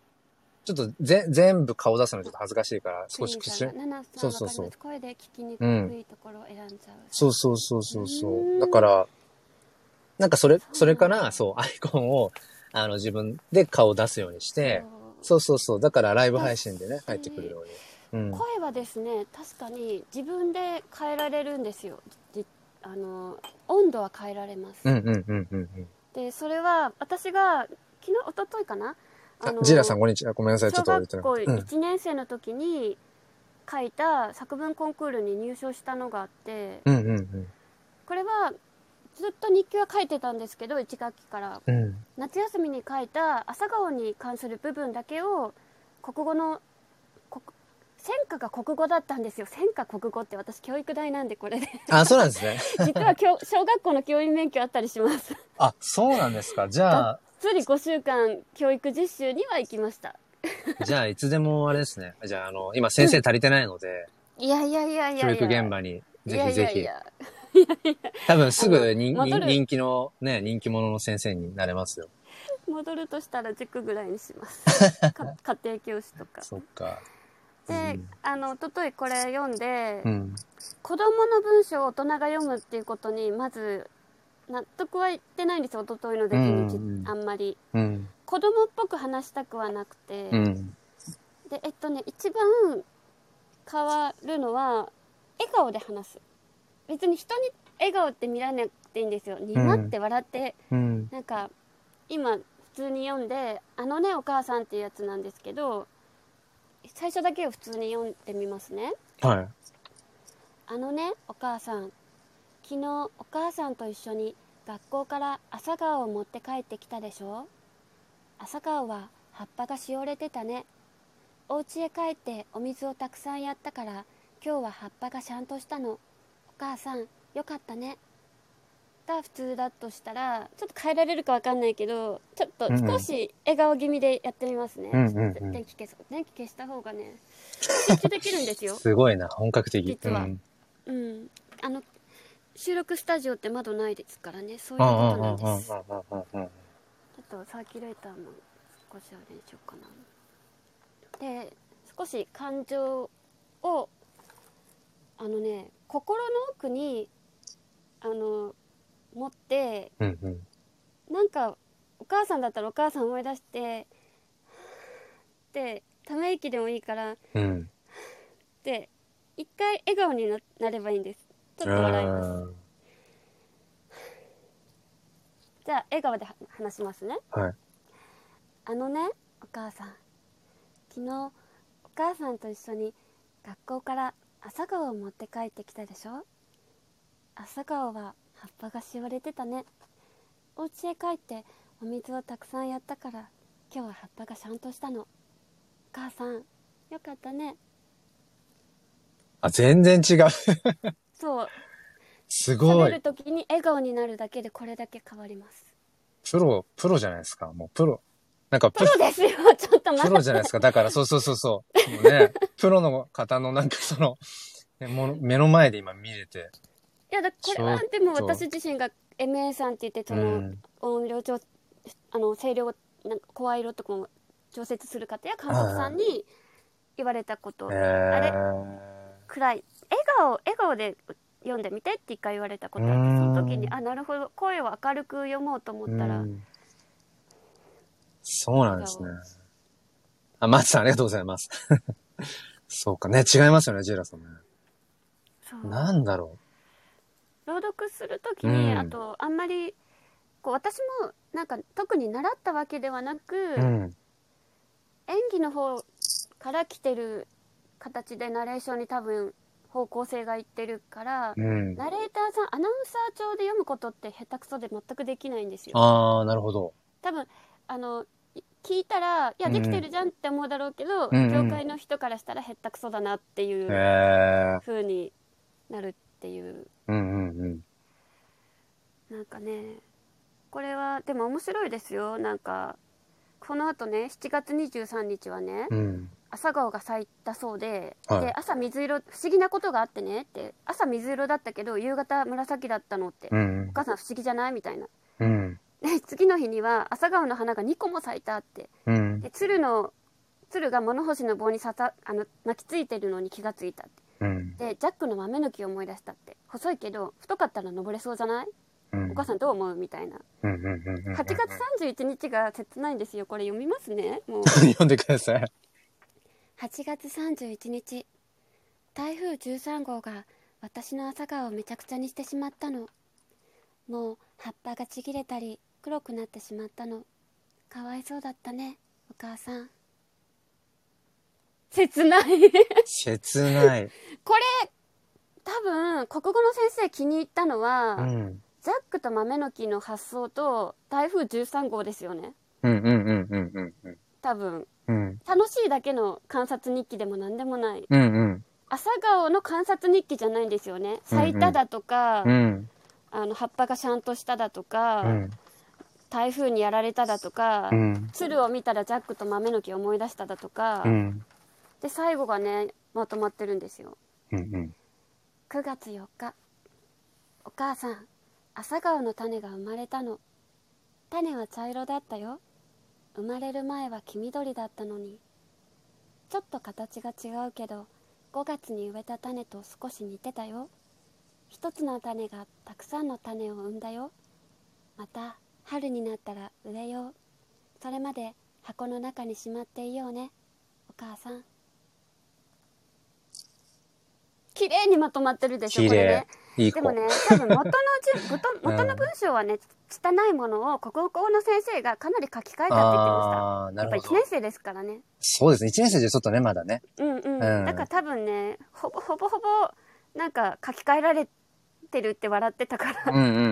ちょっとぜ、全部顔出すのちょっと恥ずかしいから、少しそうそうそう。声で聞きにくいところを選んじゃう、そうそうそうそうそう。う。ん。だから、なんかそれ、それから、そう、*laughs* アイコンを、あの、自分で顔を出すようにして、そうそうそう。だからライブ配信でね、入ってくるように。うん。声はですね確かに自分で変えられるんですよじあの温度は変えられます、うんうんうんうんうん。でそれは私が昨日一昨日かな？あ、ジーラさんこんにちは。ごめんなさい。ちょ小っと言って学校なかったうん1年生の時に書いた作文コンクールに入賞したのがあってうんうんこれはずっと日記は書いてたんですけど1学期からうん。うん。夏休みに書いた朝顔に関する部分だけを国語の国専科が国語だったんですよ専科国語って私教育大なんでこれであ、そうなんですね。*laughs* 実は教 *laughs* 小学校の教員免許あったりしますあ、そうなんですか。じゃあ、つり5週間教育実習には行きました *laughs* じゃあ、いつでもあれですね。じゃあ、あの、今先生足りてないので、いやいやいやいや教いや育現場に、ぜひぜひ。いやいやいや *laughs* 多分すぐ人あの戻る人気の、ね、人気者の先生になれますよ。戻るとしたら塾ぐらいにします *laughs* か家庭教師とかそっか。で、うんあの一昨日これ読んで、うん。子供の文章を大人が読むっていうことにまず納得はいってないんですよ一昨日の出来にき、うんうんあんまりうん。子供っぽく話したくはなくて、うん。でえっとね一番変わるのは笑顔で話す別に人に笑顔って見られなくていいんですよ。にまって笑って、うん。なんか今普通に読んで「あのねお母さん」っていうやつなんですけど最初だけを普通に読んでみますね。はい。「あのねお母さん昨日お母さんと一緒に学校から朝顔を持って帰ってきたでしょ？朝顔は葉っぱがしおれてたね。お家へ帰ってお水をたくさんやったから今日は葉っぱがしゃんとしたの。お母さんよかったね。が普通だとしたらちょっと変えられるかわかんないけどちょっと少し笑顔気味でやってみますね、うんうん電気消そう。電気消した方がね集中できるんですよ。*laughs* すごいな、本格的。実は。うん。うん。あの収録スタジオって窓ないですからね。そういうことなんです。ちょっとサーキュレーターも少しあれにしようかな。で少し感情をあのね心の奥にあの持ってうんうん。なんかお母さんだったらお母さん思い出してでため息でもいいからうん。で一回笑顔にななればいいんです。ちょっと笑います。うんじゃあ笑顔では話しますね。はい。あのねお母さん。昨日お母さんと一緒に学校から朝顔を持って帰ってきたでしょ？朝顔は葉っぱがしおれてたねお家へ帰ってお水をたくさんやったから今日は葉っぱがちゃんとしたのお母さんよかったねあ、全然違う。そうすごい喋る。時に笑顔になるだけでこれだけ変わりますプロ、プロじゃないですか。もうプロ。なんかププロ、ロですよ。ちょっと待プって。ロじゃないですか。だから、そうそうそうそう。もうね、*laughs* プロの方のなんかその、ねもの目の前で今見れて。いやだこれはでも私自身が MA さんって言ってその、うん。音量調あの声量なんか声色とかも調節する方や監督さんに言われたこと、えあれー、暗い。笑顔笑顔で読んでみてって一回言われたことあってうんその時にあなるほど。声を明るく読もうと思ったら、うんそうなんですね。あ、マツさんありがとうございます。*laughs* そうかね、違いますよね、ジェラさんね。そうなんだろ朗読する時に、うんあとあんまりこう私もなんか特に習ったわけではなく、う。うん。演技の方から来てる形でナレーションに多分方向性がいってるから、うん。ナレーターさんアナウンサー調で読むことって下手くそで全くできないんですよあー、なるほど。多分あのい聞いたらいやうんできてるじゃんって思うだろうけど、うんうん業界の人からしたら下手くそだなっていうへえ。風になるっていううんうんうん。なんかねこれはでも面白いですよなんかこのあとね7月23日はね、うん。朝顔が咲いたそうで,、はいで朝水色不思議なことがあってねって朝水色だったけど夕方紫だったのって、おうん。母さん不思議じゃない？みたいなうん。で *laughs* 次の日には朝顔の花が2個も咲いたって。うん。で鶴の鶴が物干しの棒にさたあの巻きついてるのに気がついたって。うん。でジャックの豆の木を思い出したって。細いけど太かったら登れそうじゃない、うん。お母さんどう思う？みたいな。うんうんうんうん。8月31日が切ないんですよ。これ読みますね？もう。*laughs* 読んでください。8月31日。台風13号が私の朝顔をめちゃくちゃにしてしまったのもう葉っぱがちぎれたり黒くなってしまったのかわいそうだったねお母さん切ない切ない。*laughs* これ多分国語の先生気に入ったのは、うん。ザックと豆の木の発想と台風13号ですよねうんうんうんうんうんうん。多分うん。楽しいだけの観察日記でも何でもないうんうん。朝顔の観察日記じゃないんですよね咲いただとか、うん。あの葉っぱがシャンとしただとか、うん。台風にやられただとか、うん。鶴を見たらジャックと豆の木を思い出しただとか、うん。で最後がねまとまってるんですようんうん。9月4日お母さん朝顔の種が生まれたの種は茶色だったよ生まれる前は黄緑だったのにちょっと形が違うけど5月に植えた種と少し似てたよ一つの種がたくさんの種を産んだよまた春になったら植えようそれまで箱の中にしまっていようねお母さん綺麗にまとまってるでしょこれね。いい子。でもね多分元のじ元 *laughs* 元の文章はね拙いものを国語の先生がかなり書き換えたって言ってましたやっぱり1なるほど年。生ですからねそうですね。一年生じゃちょっとね、まだね。うんうん、うんだから多分ねほぼほぼほぼなんか書き換えられてるって笑ってたから、うんうんうんう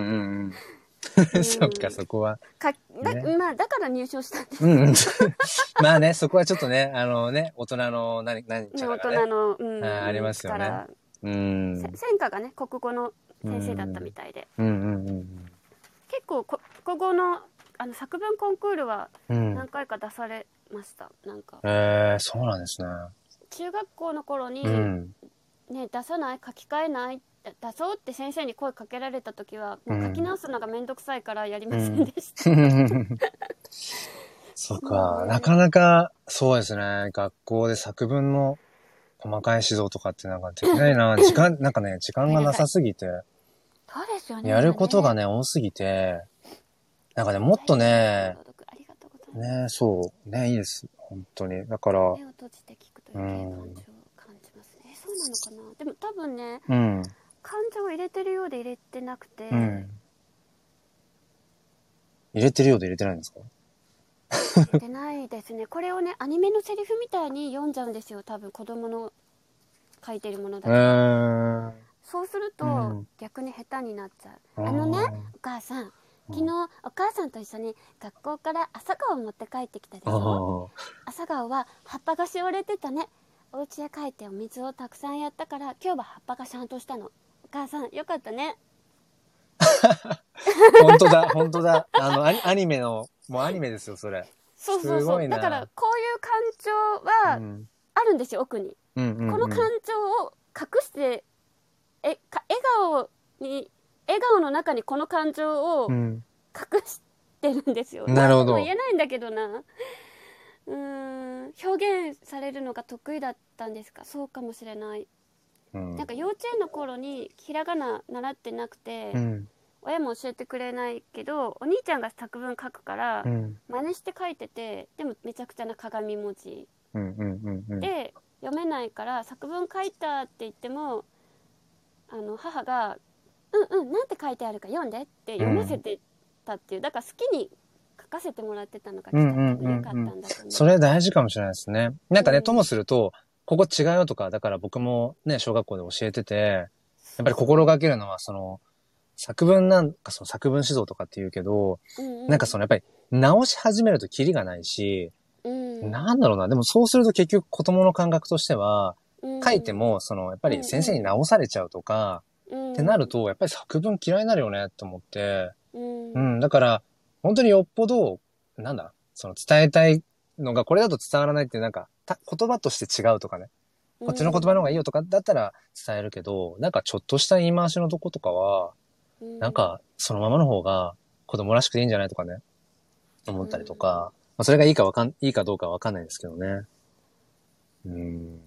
ん。*laughs* *laughs* そっか、そこは。かだねまあだから入賞したんですうんうん。*laughs* まあね、そこはちょっとね、あのね、大人の何、何ちね大。人の、うん、あありますよね力うん。せ専科がね国語の先生だったみたいで、うんうんうん結構こ国語のあの作文コンクールはうん。うん何。回か出されました、なんかえー、そうなんですね。中学校の頃に、うん。ね出さない書き換えない出そうって先生に声かけられた時はもう書き直すのが面倒くさいからやりませんでした、そうか、なかなか、そうですね、学校で作文の細かい指導とかってなんかできないな。*laughs* 時間、なんかね、時間がなさすぎて、そうですよね。やることがね、多すぎて、なんかね、もっとね、ね、そう、ね、いいです。本当に。だから、目を閉じて聞くという感情を感じますね、えそうなのかな。でも多分ねうん。感情を入れてるようで入れてなくて、うん。入れてるようで入れてないんですか？入れてないですね。これをねアニメのセリフみたいに読んじゃうんですよ。多分子供の書いてるものだえと、ー。そうすると、うん。逆に下手になっちゃう。あのねお母さん。昨日お母さんと一緒に学校から朝顔を持って帰ってきたでしあょー。朝顔は葉っぱがしおれてたね。お家へ帰ってお水をたくさんやったから今日は葉っぱがちゃんとしたの。お母さんよかったね。*laughs* 本当だ、本当だ。あの、アニメの、もうアニメですよ、それ。そうそうそう。だからこういう感情はうん。あるんですよ奥に。うんうんうん。この感情を隠してえか笑顔に笑顔の中にこの感情をうん。隠してるんですよ、なるほど。言えないんだけどな。うーん。表現されるのが得意だったんですか？そうかもしれないうんなんか幼稚園の頃にひらがな習ってなくて、うん。親も教えてくれないけどお兄ちゃんが作文書くから、うん。真似して書いててでもめちゃくちゃな鏡文字。で読めないから作文書いたって言ってもあの母が「うんうんなんて書いてあるか読んで」って読ませてたっていう、だから好きに書かせてもらってたのがきっとうんうんうんうん良かったんだと思う。それ大事かもしれないですね。なんかね、うんともすると、ここ違うよとか、だから僕もね、小学校で教えてて、やっぱり心がけるのは、その、作文なんかその作文指導とかって言うけど、うんうん。なんかそのやっぱり直し始めるとキリがないし、うん。なんだろうな、でもそうすると結局子供の感覚としては、うん。書いても、その、やっぱり先生に直されちゃうとか、うん。ってなると、やっぱり作文嫌いになるよね、と思って、うん。うん、だから、本当によっぽど、なんだ、その伝えたいのが、これだと伝わらないって、なんか、た言葉として違うとかね、こっちの言葉の方がいいよとかだったら伝えるけど、なんかちょっとした言い回しのとことかは、うん。なんか、そのままの方が子供らしくていいんじゃないとかね、思ったりとか、まあ、それがいいかわかん、いいかどうかわかんないですけどね。うん。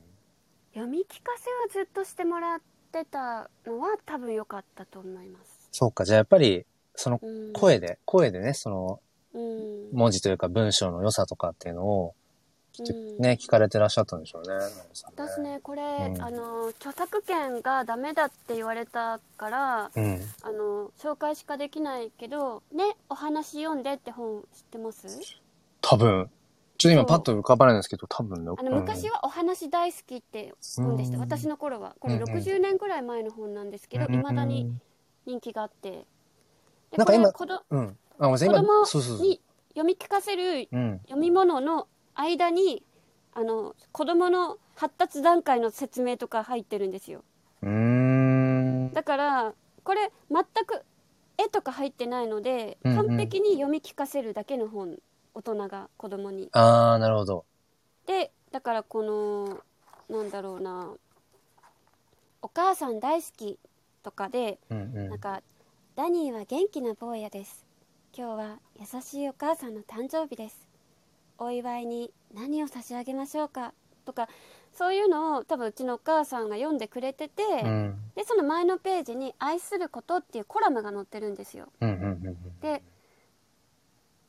読み聞かせはずっとしてもらってたのは多分良かったと思います。そうか、じゃあやっぱり、そのうん、声で、声でね、そのうん。文字というか文章の良さとかっていうのを、ね、聞かれてらっしゃったんでしょうね。私ねこれ、うんあの著作権がダメだって言われたからうん。あの紹介しかできないけど「ねお話読んで」って本知ってます？多分。ちょっと今パッと浮かばないんですけど、多分ね。あの昔は「お話大好き」って本でした、うん私の頃はこれうんうん60年ぐらい前の本なんですけどいま、未だに。人気があってでなんか今子供。に読み聞かせるうん。読み物の間にあの子供の発達段階の説明とか入ってるんですよ。だからこれ全く絵とか入ってないので、うんうん完璧に読み聞かせるだけの本大人が子供にあー、なるほど。でだからこのなんだろうな「お母さん大好き」とかでうんうん。なんか「ダニーは元気な坊やです今日は優しいお母さんの誕生日ですお祝いに何を差し上げましょうか」とかそういうのを多分うちのお母さんが読んでくれてて、うん。でその前のページに「愛すること」っていうコラムが載ってるんですようんうんうんで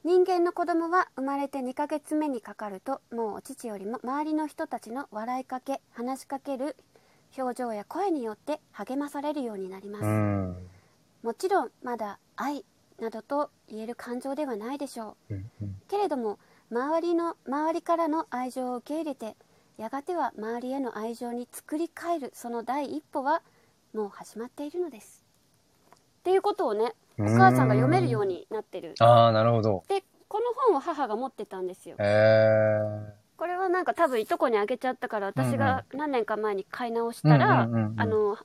人間の子供は生まれて2ヶ月目にかかるともうお乳よりも周りの人たちの笑いかけ話しかける表情や声によって励まされるようになります、うん。もちろんまだ愛などと言える感情ではないでしょううんうん。けれども周りの周りからの愛情を受け入れてやがては周りへの愛情に作り変えるその第一歩はもう始まっているのです。っていうことをねお母さんが読めるようになってる。ああ、なるほど。でこの本を母が持ってたんですよ。へえ。これはなんか多分いとこにあげちゃったから私が何年か前に買い直したら、あの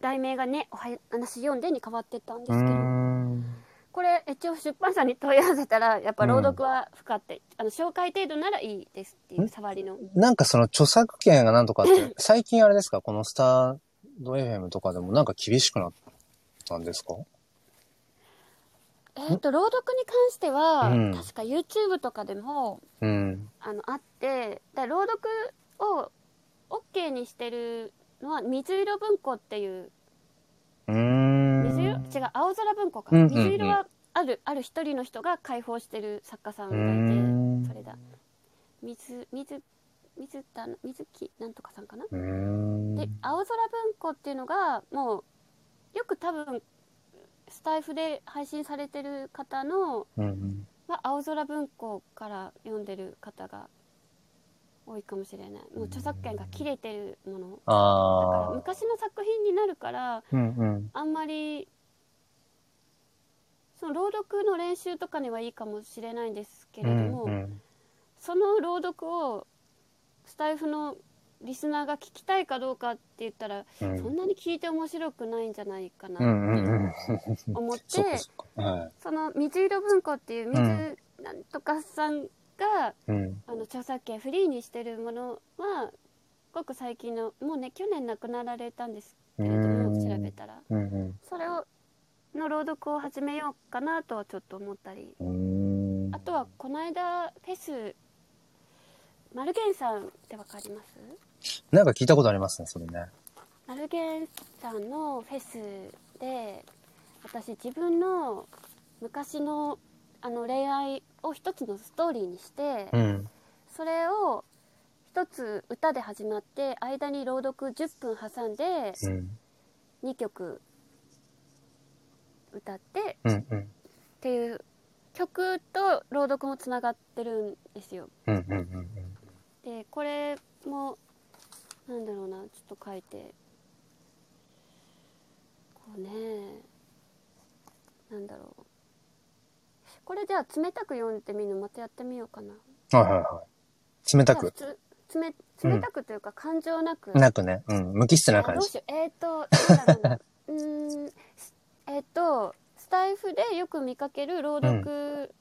題名がね「お話読んで」に変わってったんですけど、ん。これ一応出版社に問い合わせたらやっぱ朗読は不可って、あの紹介程度ならいいですっていう触りの。なんかその著作権がなんとかって、*laughs* 最近あれですか？このスタード FM とかでもなんか厳しくなったんですか？えっ、と朗読に関しては、うん。確か YouTube とかでもうん。あのあってだ朗読を OK にしてるのは水色文庫っていううーん。違う青空文庫か、うんうんうん水色はあるある一人の人が開放してる作家さんがいんてそれだ水水水田水木なんとかさんかな、ん。で青空文庫っていうのがもうよく多分スタイフで配信されてる方のうんうん。は青空文庫から読んでる方が多いかもしれないもう著作権が切れてるものだからああ。昔の作品になるからうんうん。あんまりその朗読の練習とかにはいいかもしれないんですけれども、うんうん。その朗読をスタイフのリスナーが聞きたいかどうかって言ったら、うん。そんなに聞いて面白くないんじゃないかなうんうんってうん。思って、その水色文庫っていう水うんなんとかさんが、うん。あの著作権フリーにしてるものはごく最近のもうね去年亡くなられたんですけれども調べたら。うん。それをの朗読を始めようかなとはちょっと思ったり。あとはこの間フェスマルゲンさんってわかります？なんか聞いたことありますね、それね。マルゲンさんのフェスで私自分の昔のあの恋愛を一つのストーリーにして、うん。それを一つ歌で始まって間に朗読10分挟んでうん。2曲歌ってうんうん。っていう曲と朗読もつながってるんですようんうんうんでこれもなんだろうなちょっと書いてこうねなんだろうこれじゃあ冷たく読んでみるのまたやってみようかなうん。はいはいはい。冷たく。じゃあ普通冷冷たくというか感情なく、なくね。うん。無機質な感じ。えっ、ー、となんだろうな *laughs* うーんえっ、とスタイフでよく見かける朗読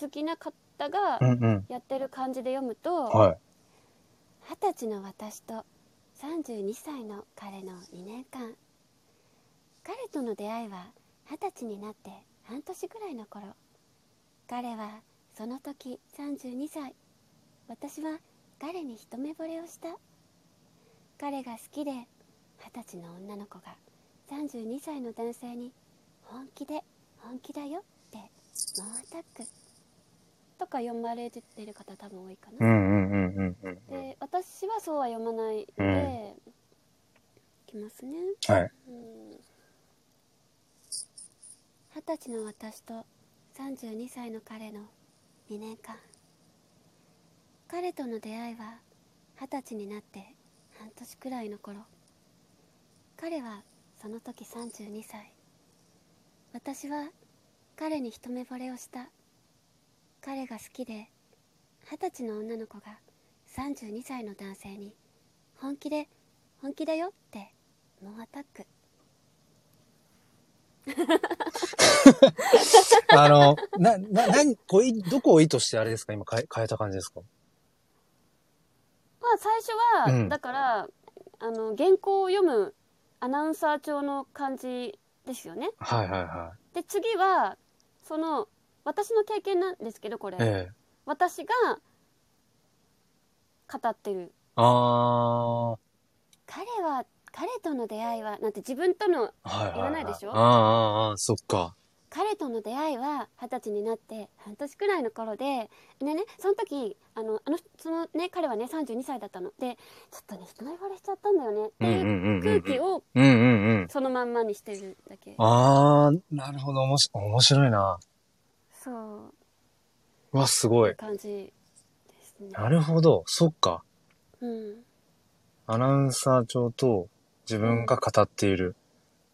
好きな方がうんうん。やってる感じで読むと、はい。二十歳の私と32歳の彼の2年間。彼との出会いは二十歳になって半年くらいの頃。彼はその時32歳。私は彼に一目惚れをした。彼が好きで二十歳の女の子が32歳の男性に本気で本気だよって猛アタック。とか読まれてる方多分多いかな、うんうんうんうんうん。で私はそうは読まないのうんきますね。はい。うん。二十歳の私と32歳の彼の2年間。彼との出会いは二十歳になって半年くらいの頃。彼はその時32歳。私は彼に一目惚れをした。彼が好きで二十歳の女の子が32歳の男性に本気で本気だよって猛アタック。*laughs* あの、な、な、なに、こうい、どこを意図してあれですか？今変え、変えた感じですか？まあ最初は、うん。だからあの原稿を読むアナウンサー調の感じですよねはいはいはで次はその私の経験なんですけどこれ、い。ええ。私が語ってるあ彼は彼との出会いはなんて自分とのー。はいはい、はい。言わないでしょ？あーあーあー、そっか。彼との出会いは二十歳になって半年くらいの頃ででねその時あのあのそのね彼はね32歳だったのでちょっとね一目惚れしちゃったんだよねっていう空気を。そのまんまにしてるだけあー、なるほど。おもし、面白いな。そううわ、すごい。感じですねなるほど。そっか。うん、アナウンサー長と自分が語っている。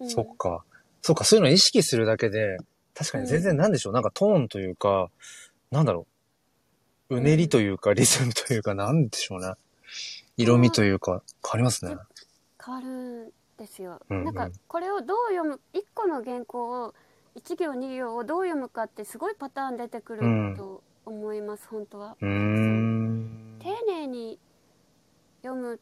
うん、そっか。そうか、そういうのを意識するだけで、確かに全然なんでしょう、なんかトーンというか、なんだろう。うねりというか、リズムというか、なんでしょうね。色味というか、変わりますね。変わるんですよ、うんうんなんかこれをどう読む1個の原稿を1行2行をどう読むかってすごいパターン出てくるうんと思います、本当は。丁寧に読むっ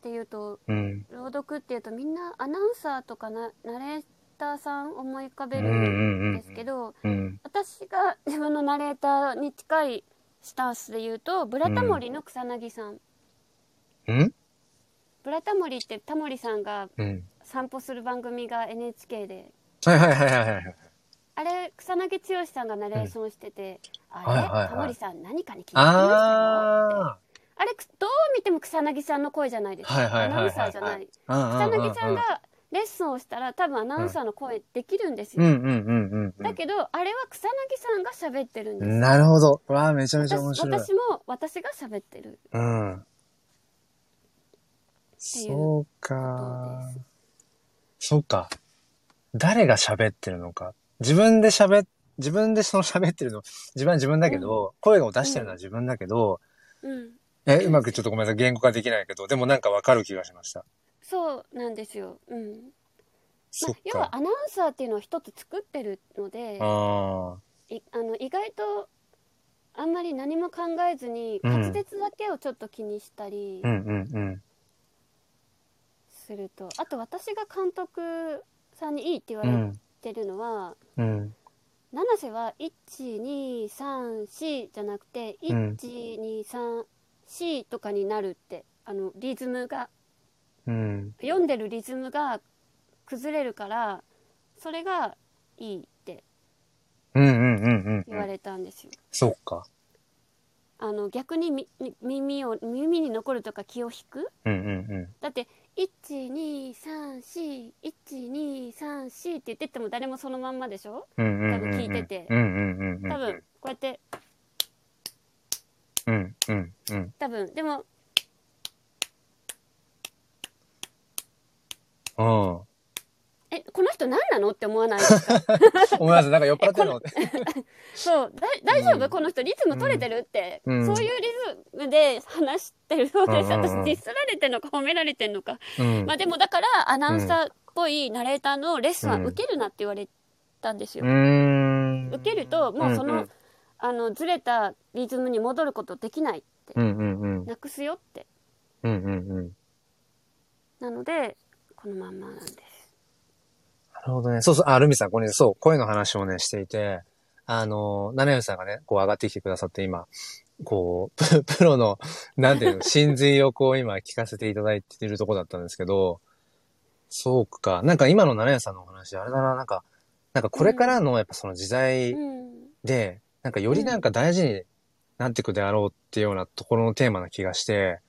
ていうとうん。朗読っていうとみんなアナウンサーとかなナレーターさん思い浮かべるうんうんうんん。ですけど、うん。私が自分のナレーターに近いスタンスで言うと「ブラタモリ」の草薙さん、うん。ブラタモリってタモリさんがうん。散歩する番組が NHK で。はいはいはいはいはい。あれ草薙剛さんがナレーションしてて、あれ、はいはいはい。タモリさん何かに気づきましたよああれくどう見ても草薙さんの声じゃないですか、はいはいはいはいアナウンサーじゃない。あ。草薙さんがレッスンをしたら多分アナウンサーの声できるんですよ、うんうんうんうんだけどあれは草薙さんが喋ってるんですうん。なるほど。わあ、めちゃめちゃ面私白い。私も私が喋ってるうん。そうかで。そうか。誰が喋ってるのか。自分で喋っ、自分でその喋ってるの、自分は自分だけど、声を出してるのは自分だけど、うんえ、うまくちょっとごめんなさい、言語化できないけど、でもなんかわかる気がしました。そうなんですようん、まあ、要はか。アナウンサーっていうのを一つ作ってるのであいあの意外とあんまり何も考えずにうん滑舌だけをちょっと気にしたりあ。うんうんうん。すると、あと私が監督さんにいいって言われうん。てるのは、うん。七瀬は1234じゃなくてうん1234とかになるってあのリズムがうん。読んでるリズムが崩れるからそれがいいってうんうんうんうん。言われたんですよ。そっか。あの逆にみ耳を耳に残るとか気を引く？うんうんだって12341234って言ってても誰もそのまんまでしょ？うん。うんうんうん。多分聞いててうんうんうんうん。多分こうやってうんうんうん。多分でもうん。えこの人何なのって思わない？ですか思います。なんか酔っ払ってるの。*laughs* そうだ大丈夫、うん。この人リズム取れてるって、うん。そういうリズムで話してるそうです、うんうんうん。私ディスられてんのか褒められてんのか、うん。まあでもだからアナウンサーっぽいナレーターのレッスンは受けるなって言われたんですよ、うーん。受けるともうその、うんうん。あのずれたリズムに戻ることできないって、うんうんうん。なくすよって。うんうんうん。なのでこのまんまなんです。なるほどね。そうそう、あ、ルミさん、これね、そう、声の話をね、していて、あの、七代さんがね、こう上がってきてくださって、今、こう、ププロの、なんていうの、*laughs* 真髄をこう今聞かせていただいているところだったんですけど、そうか。なんか今の七代さんのお話、あれだな、なんか、なんかこれからのやっぱその時代うん。で、なんかよりなんか大事になっていくであろうっていうようなところのテーマな気がして、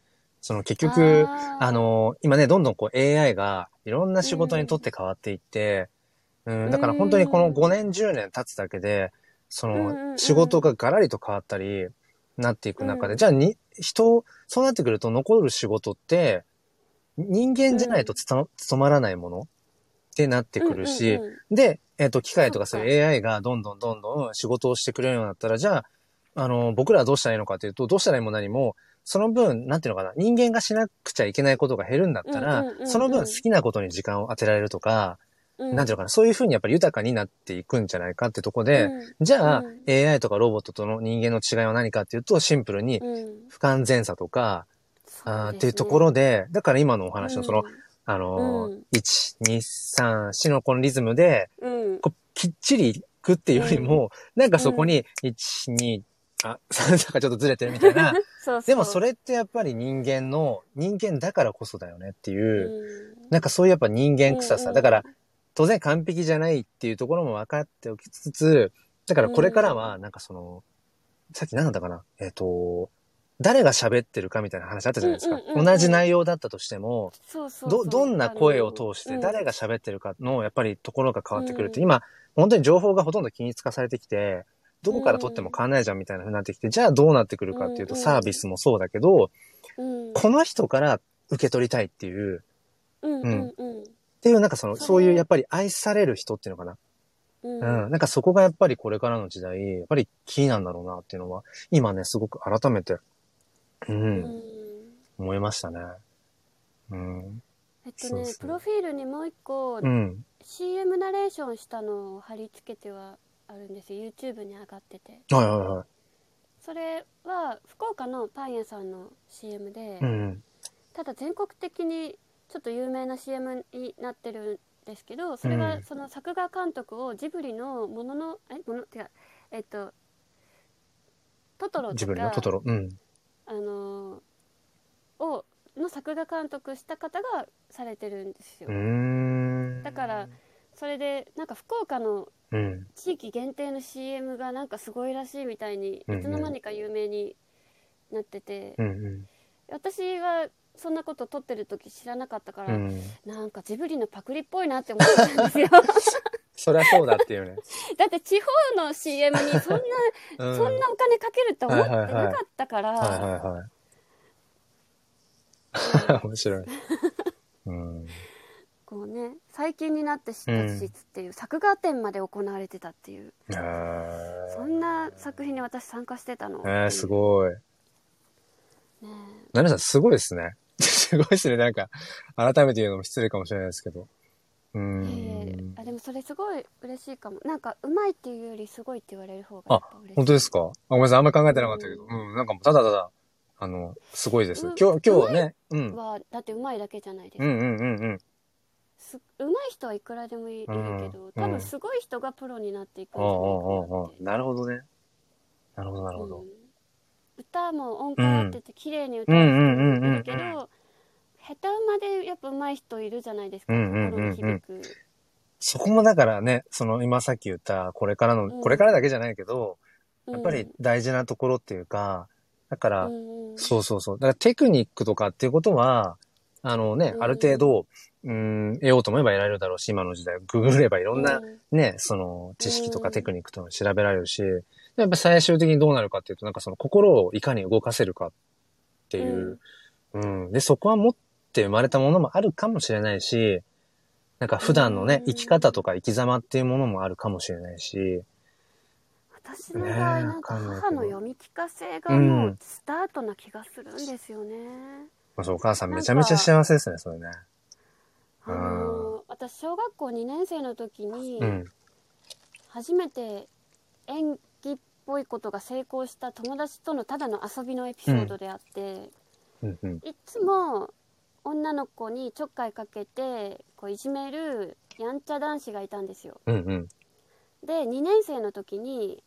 その結局、あの、今ね、どんどんこう AI がいろんな仕事にとって変わっていって、うん、だから本当にこの5年、10年経つだけで、そうんうんうん。の仕事がガラリと変わったり、なっていく中で、うん。じゃあに、人、そうなってくると残る仕事って、人間じゃないとつた務まらないもの？ってなってくるし、うんうんうん。で、えっ、と、機械とかそういう AI がどんどんどんどん仕事をしてくれるようになったら、じゃあ、あの、僕らはどうしたらいいのかというと、どうしたらいいも何も、その分、なんていうのかな、人間がしなくちゃいけないことが減るんだったら、うんうんうんうん。その分好きなことに時間を当てられるとか、うん。なんていうのかな、そういうふうにやっぱり豊かになっていくんじゃないかってとこで、うん。じゃあ、うん。AI とかロボットとの人間の違いは何かっていうと、シンプルにうん。不完全さとか、そうですね。あーっていうところで、だから今のお話のその、うんあのー、うん。1、2、3、4のこのリズムで、うん。こうきっちりいくっていうよりも、なんかそこに、1、2、あ、*laughs* なんかちょっとずれてるみたいな。*laughs* そうそう。でもそれってやっぱり人間の、人間だからこそだよねっていう、うん。なんかそういうやっぱ人間臭さ。うんうんだから、当然完璧じゃないっていうところも分かっておきつつ、だからこれからは、なんかその、さっき何だったかな？えっ、と、誰が喋ってるかみたいな話あったじゃないですか。うんうんうんうん。同じ内容だったとしても、ど、どんな声を通して誰が喋ってるかの、やっぱりところが変わってくるって、うん。今、本当に情報がほとんど均一化されてきて、どこから取っても変わんないじゃんみたいな風になってきて、じゃあどうなってくるかっていうと、サービスもそうだけど、うんこの人から受け取りたいっていう、うんうんうんっていう、なんかその、そういうやっぱり愛される人っていうのかな。うんうん。なんかそこがやっぱりこれからの時代、やっぱりキーなんだろうなっていうのは、今ね、すごく改めて、う、うんん思いましたね。うん。えっとねプロフィールにもう一個うん。CM ナレーションしたのを貼り付けてはあるんですよ YouTube に上がっててはいはいはい。それは福岡のパン屋さんの CM で、うん。ただ全国的にちょっと有名な CM になってるんですけどそれうんがその作画監督をジブリのもののえもの違うえっとトトロとジブリのかトトロ。うん。あのーをの作画監督した方がされてるんですようーん。だからそれでなんか福岡のうん。地域限定の CM がなんかすごいらしいみたいにうんうんいつの間にか有名になってて、うん私はそんなこと撮ってる時知らなかったから、うん。うん。なんかジブリのパクリっぽいなって思ってたんですよ *laughs* そりゃそうだっていうね。*laughs* だって地方の CM にそんな、うん。そんなお金かけると思ってなはいはいはいかったから、はいはいはい。*laughs* 面白い。うん。こうね最近になって知った事実っていう、作画展まで行われてたっていうえーそんな作品に私参加してたのえー、すごい。ねなるさん、すごいですね。*laughs* すごいですね。なんか、改めて言うのも失礼かもしれないですけど。うーえいえいえんあ。でもそれすごい嬉しいかもなんかうまいっていうよりすごいって言われる方がやっぱ嬉しい本当ですか？あごめんなさい。あんまり考えてなかったけど。うん。なんかもう、ただただ、あの、すごいです。うん今日、今日ね。うん。はだってうまいだけじゃないですか、うんうんうんうん。すうまい人はいくらでもいいるけど、うん多分すごい人がプロになっていくんじゃないかなって。あ、なるほどね。なるほど、なるほど。うん。歌も音階合ってて綺麗に歌ううん人るけど、下手馬でやっぱ上手い人いるじゃないですか、心に響く、そこもだからね、その今さっき言った、これからの、うん。これからだけじゃないけど、うん。やっぱり大事なところっていうか、だから、うんうんそうそうそう。だからテクニックとかっていうことは、あのね、うん。ある程度、うん、得ようと思えば得られるだろうし、今の時代、ググればいろんなうん。ね、その知識とうん。かテクニックとか調べられるし、やっぱ最終的にどうなるかっていうと、なんかその心をいかに動かせるかっていう、うん、で、そこは持って生まれたものもあるかもしれないし、なんか普段のね、うん。生き方とか生き様っていうものもあるかもしれないし、私の場合なんか母の読み聞かせがもうスタートな気がするんですよね、うお母さんめちゃめちゃ幸せですね、それね。あの私小学校2年生の時にうん。初めて演技っぽいことが成功した友達とのただの遊びのエピソードであって、うんうん。いつも女の子にちょっかいかけてこういじめるやんちゃ男子がいたんですようんうん。で2年生の時に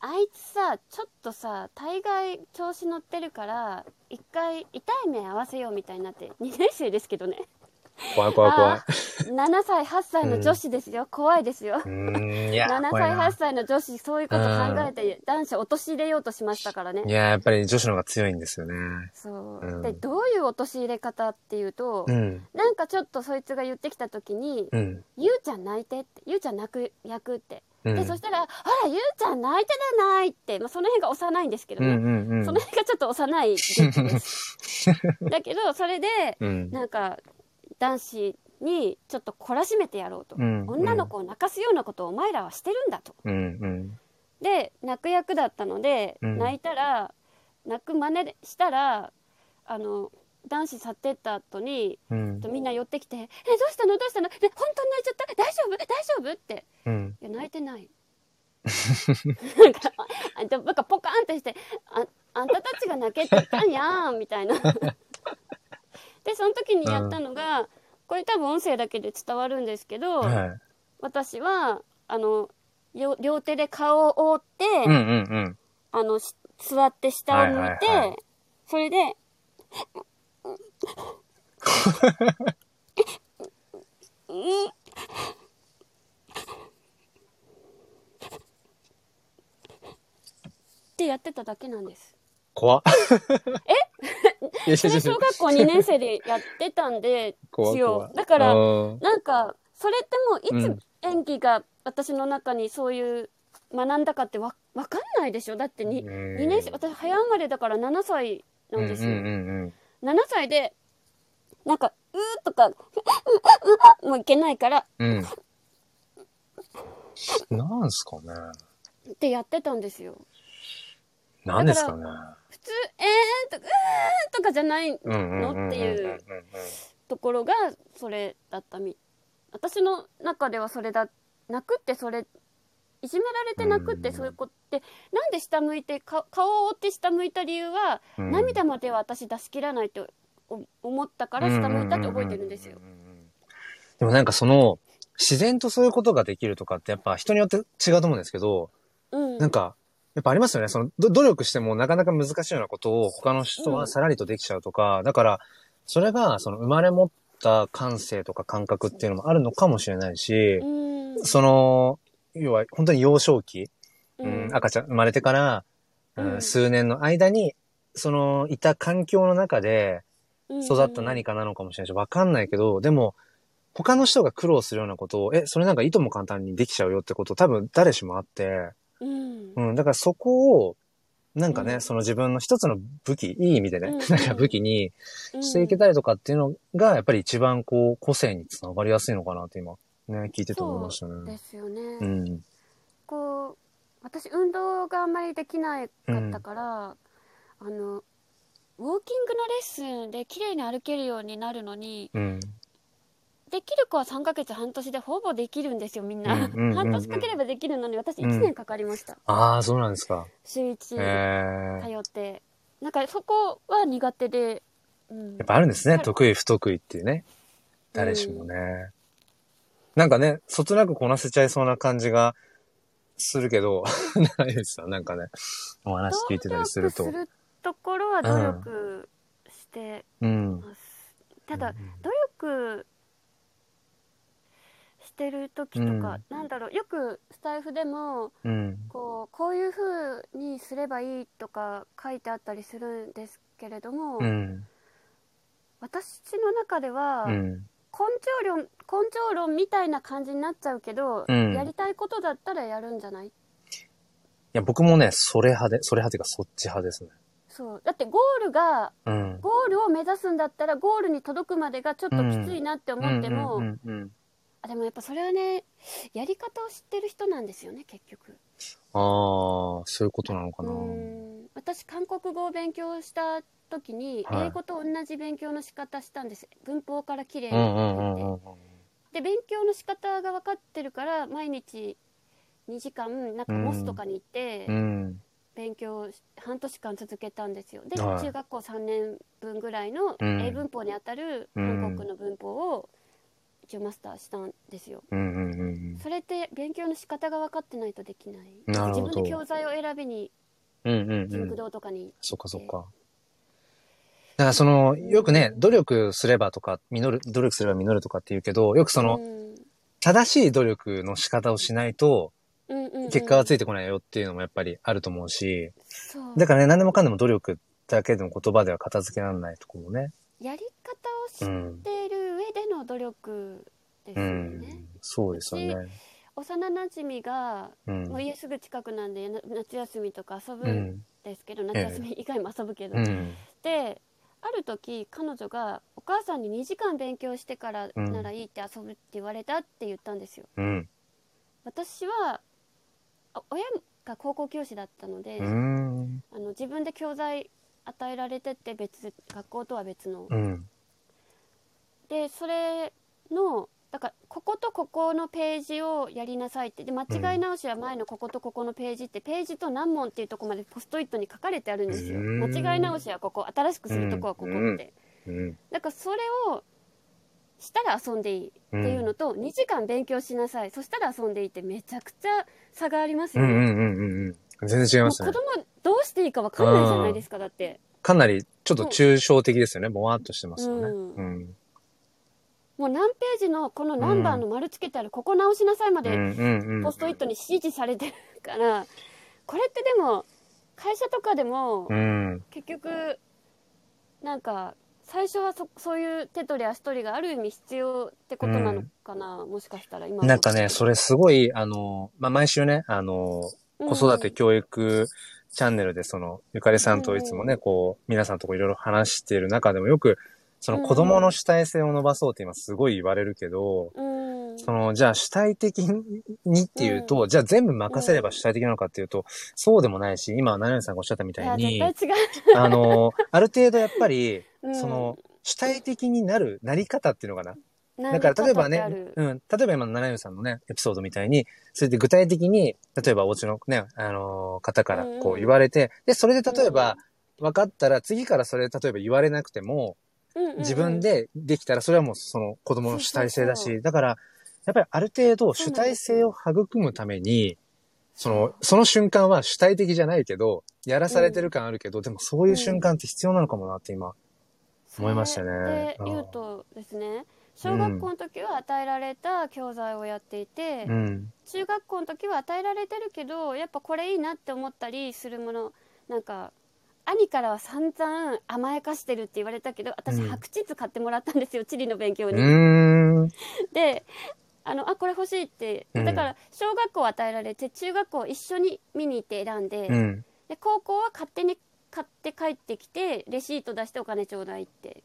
あいつさちょっとさ大概調子乗ってるから一回痛い目合わせようみたいになって2年生ですけどね怖い怖い怖いあ。7歳8歳の女子ですよ、怖いですようーん、いや、7 *laughs* 歳怖いな8歳の女子そういうこと考えて男子陥れようとしましたからねいや、やっぱり女子の方が強いんですよね。そう、うんでどういう陥れ方っていうと、うん。なんかちょっとそいつが言ってきた時にうん。「ゆうちゃん泣いて」って「ゆうちゃん泣く役」って、うん。でそしたら「あらゆうちゃん泣いてるない」って、まあ、その辺が幼いんですけどうんね、うんうん。その辺がちょっと幼い *laughs* だけどそれでうん。なんか男子にちょっと懲らしめてやろうと、うん女の子を泣かすようなことをお前らはしてるんだと。うんうん。で泣く役だったので、うん。泣いたら泣く真似したらあの男子去ってった後にうん。みんな寄ってきて「えどうしたの？どうしたの？え本当に泣いちゃった？大丈夫？大丈夫?」って。うん。「いや泣いてない」*laughs* なんかなんかポカーンってしてあ「あんたたちが泣けって言ったんやん」みたいなでその時にやったのが、これ多分音声だけで伝わるんですけど、はい。私はあの両両手で顔を覆って、うんうんうん。あのし座って下を向いて、はいはいはいそれで *laughs* ってやってただけなんです。怖っ。え？*laughs* それ小学校2年生でやってたんで *laughs* 怖いすよ怖い。だからうんなんかそれってもういうんつ演技が私の中にそういう学んだかってわわかんないでしょ？だってにうん2年生私早生まれだから7歳なんですよ、うんうんうん7歳でなんかとか、もういけないから、うん。なんすかね。ってやってたんですよ。なんですかね。えーんとか、うーんとかじゃないの？っていうところがそれだったみ私の中ではそれだ泣くってそれいじめられて泣くってそういうことってなんで下向いてか顔を折って下向いた理由は、うん。涙までは私出し切らないとお思ったから下向いたって覚えてるんですよ。でもなんかその、自然とそういうことができるとかってやっぱ人によって違うと思うんですけど、うん、なんか、やっぱありますよね。その、ど努力してもなかなか難しいようなことを他の人はさらりとできちゃうとか、だから、それが、その生まれ持った感性とか感覚っていうのもあるのかもしれないし、うん。その、要は本当に幼少期、ううん。ん、赤ちゃん生まれてから、うんうん。数年の間に、その、いた環境の中で育った何かなのかもしれないし、わかんないけど、でも、他の人が苦労するようなことを、え、それなんかいとも簡単にできちゃうよってこと多分誰しもあって、うんうん、だからそこを、なんかね、うんその自分の一つの武器、いい意味でね、うんなんか武器にうんしていけたりとかっていうのが、やっぱり一番こう、個性につながりやすいのかなって今、ね、聞いてて思いましたでね。すよね、うん。こう私運動があんまりできなかったから、あのウォーキングのレッスンで綺麗に歩けるようになるのにうん。できる子は3ヶ月半年でほぼできるんですよみんな、うんうんうんうん半年かければできるのに私1年かかりました、ああ、そうなんですか。週へ1え。通ってなんかそこは苦手で、うん、やっぱあるんですね。はい得意、不得意っていうね。誰しもね。なんかね、そつなくこなせちゃいそうな感じがするけど、*laughs* ないですよ。なんかね、お話聞いてたりすると努。力するところは努力してうん。ます、ただうん努力してる時とか、なんだろうよくスタイフでもうん。こうこういう風にすればいいとか書いてあったりするんですけれども、うん。私の中では、うん。根性論根性論みたいな感じになっちゃうけど、うんやりたいことだったらやるんじゃない？いや、僕もね、それ派で、それ派っていうかそっち派ですね。そうだってゴールがうん。ゴールを目指すんだったらゴールに届くまでがちょっときついなって思っても、うんうんうんうんあでもやっぱそれはねやり方を知ってる人なんですよね結局。ああ、そういうことなのかな。うん。私韓国語を勉強した時にはい。英語と同じ勉強の仕方したんです。文法から綺麗にうんうんう言ってんうん。で勉強の仕方が分かってるから毎日2時間なんかモスとかに行ってうん。勉強し半年間続けたんですよ。で、はい。中学校3年分ぐらいのうん。英文法にあたるうん韓国の文法を一応マスターしたんですようんうんうんうん。それって勉強の仕方が分かってないとできないなるほど自分で教材を選びにうんうんう塾ん。堂とかに、そっかそっか。だからその、よくね、努力すればとか、実る、努力すれば実るとかって言うけど、よくその、うん正しい努力の仕方をしないと、うんうんうん結果がついてこないよっていうのもやっぱりあると思うし、そうだからね、何でもかんでも努力だけでも言葉では片付けられないところもね。やり方を知っうん。ている上での努力ですうよんね、。そうですよね。幼なじみがうん。もう家すぐ近くなんでな夏休みとか遊ぶうんん。ですけど、夏休み以外も遊ぶけど、うん。である時彼女がお母さんに2時間勉強してからならいいって遊ぶって言われたって言ったんですようん。私はあ親が高校教師だったので、うん。あの自分で教材与えられてて別学校とは別の、うん。でそれのだからこことここのページをやりなさいって。で間違い直しは前のこことここのページってページと何問っていうところまでポストイットに書かれてあるんですよ。うん。間違い直しはここ新しくするとこはここって、うん。だからそれをしたら遊んでいいっていうのと、2時間勉強しなさい。そしたら遊んでいいってめちゃくちゃ差がありますよね、全然違いますね子。供どうしていいか分かんないじゃないですかだってかなりちょっと抽象的ですよね。ぼわっとしてますよね。うんうん。もう何ページのこのナンバーの丸つけてある、ここ直しなさいまで。ポストイットに指示されてるからこれってでも会社とかでもうん。結局なんか最初はそそういう手取り足取りがある意味必要ってことなのかな、もしかしたら今なんかね、それすごい、あの、まあ、毎週ね、あの、子育て教育チャンネルでその、ゆかりさんといつもね、こう、皆さんとこいろいろ話している中でもよく、その子供の主体性を伸ばそうって今すごい言われるけど、うんその、じゃあ主体的にっていうと、じゃあ全部任せれば主体的なのかっていうと、そうでもないし、今、七海さんがおっしゃったみたいに、あの、ある程度やっぱり、*laughs* その、主体的になる、なり方っていうのかな。なだから例えばねうん、例えば今の七海さんのね、エピソードみたいに、それで具体的に、例えばお家のね、あのー方からこう言われて、で、それで例えば、分かったら、次からそれ例えば言われなくても、うんうんうん。自分でできたら、それはもうその子供の主体性だそうそうし、だから、やっぱりある程度主体性を育むために、その、その瞬間は主体的じゃないけど、やらされてる感あるけど、でもそういう瞬間って必要なのかもなって今。思いましたね。で言うとですね小学校の時は与えられた教材をやっていて、うん。中学校の時は与えられてるけどやっぱこれいいなって思ったりするものなんか兄からは散々甘やかしてるって言われたけど私うん白地図買ってもらったんですよ地理の勉強うに。であのあこれ欲しいってうんだから小学校は与えられて中学校を一緒に見に行って選んで,、うん。で高校は勝手に買って帰ってきてレシート出してお金ちょうだいって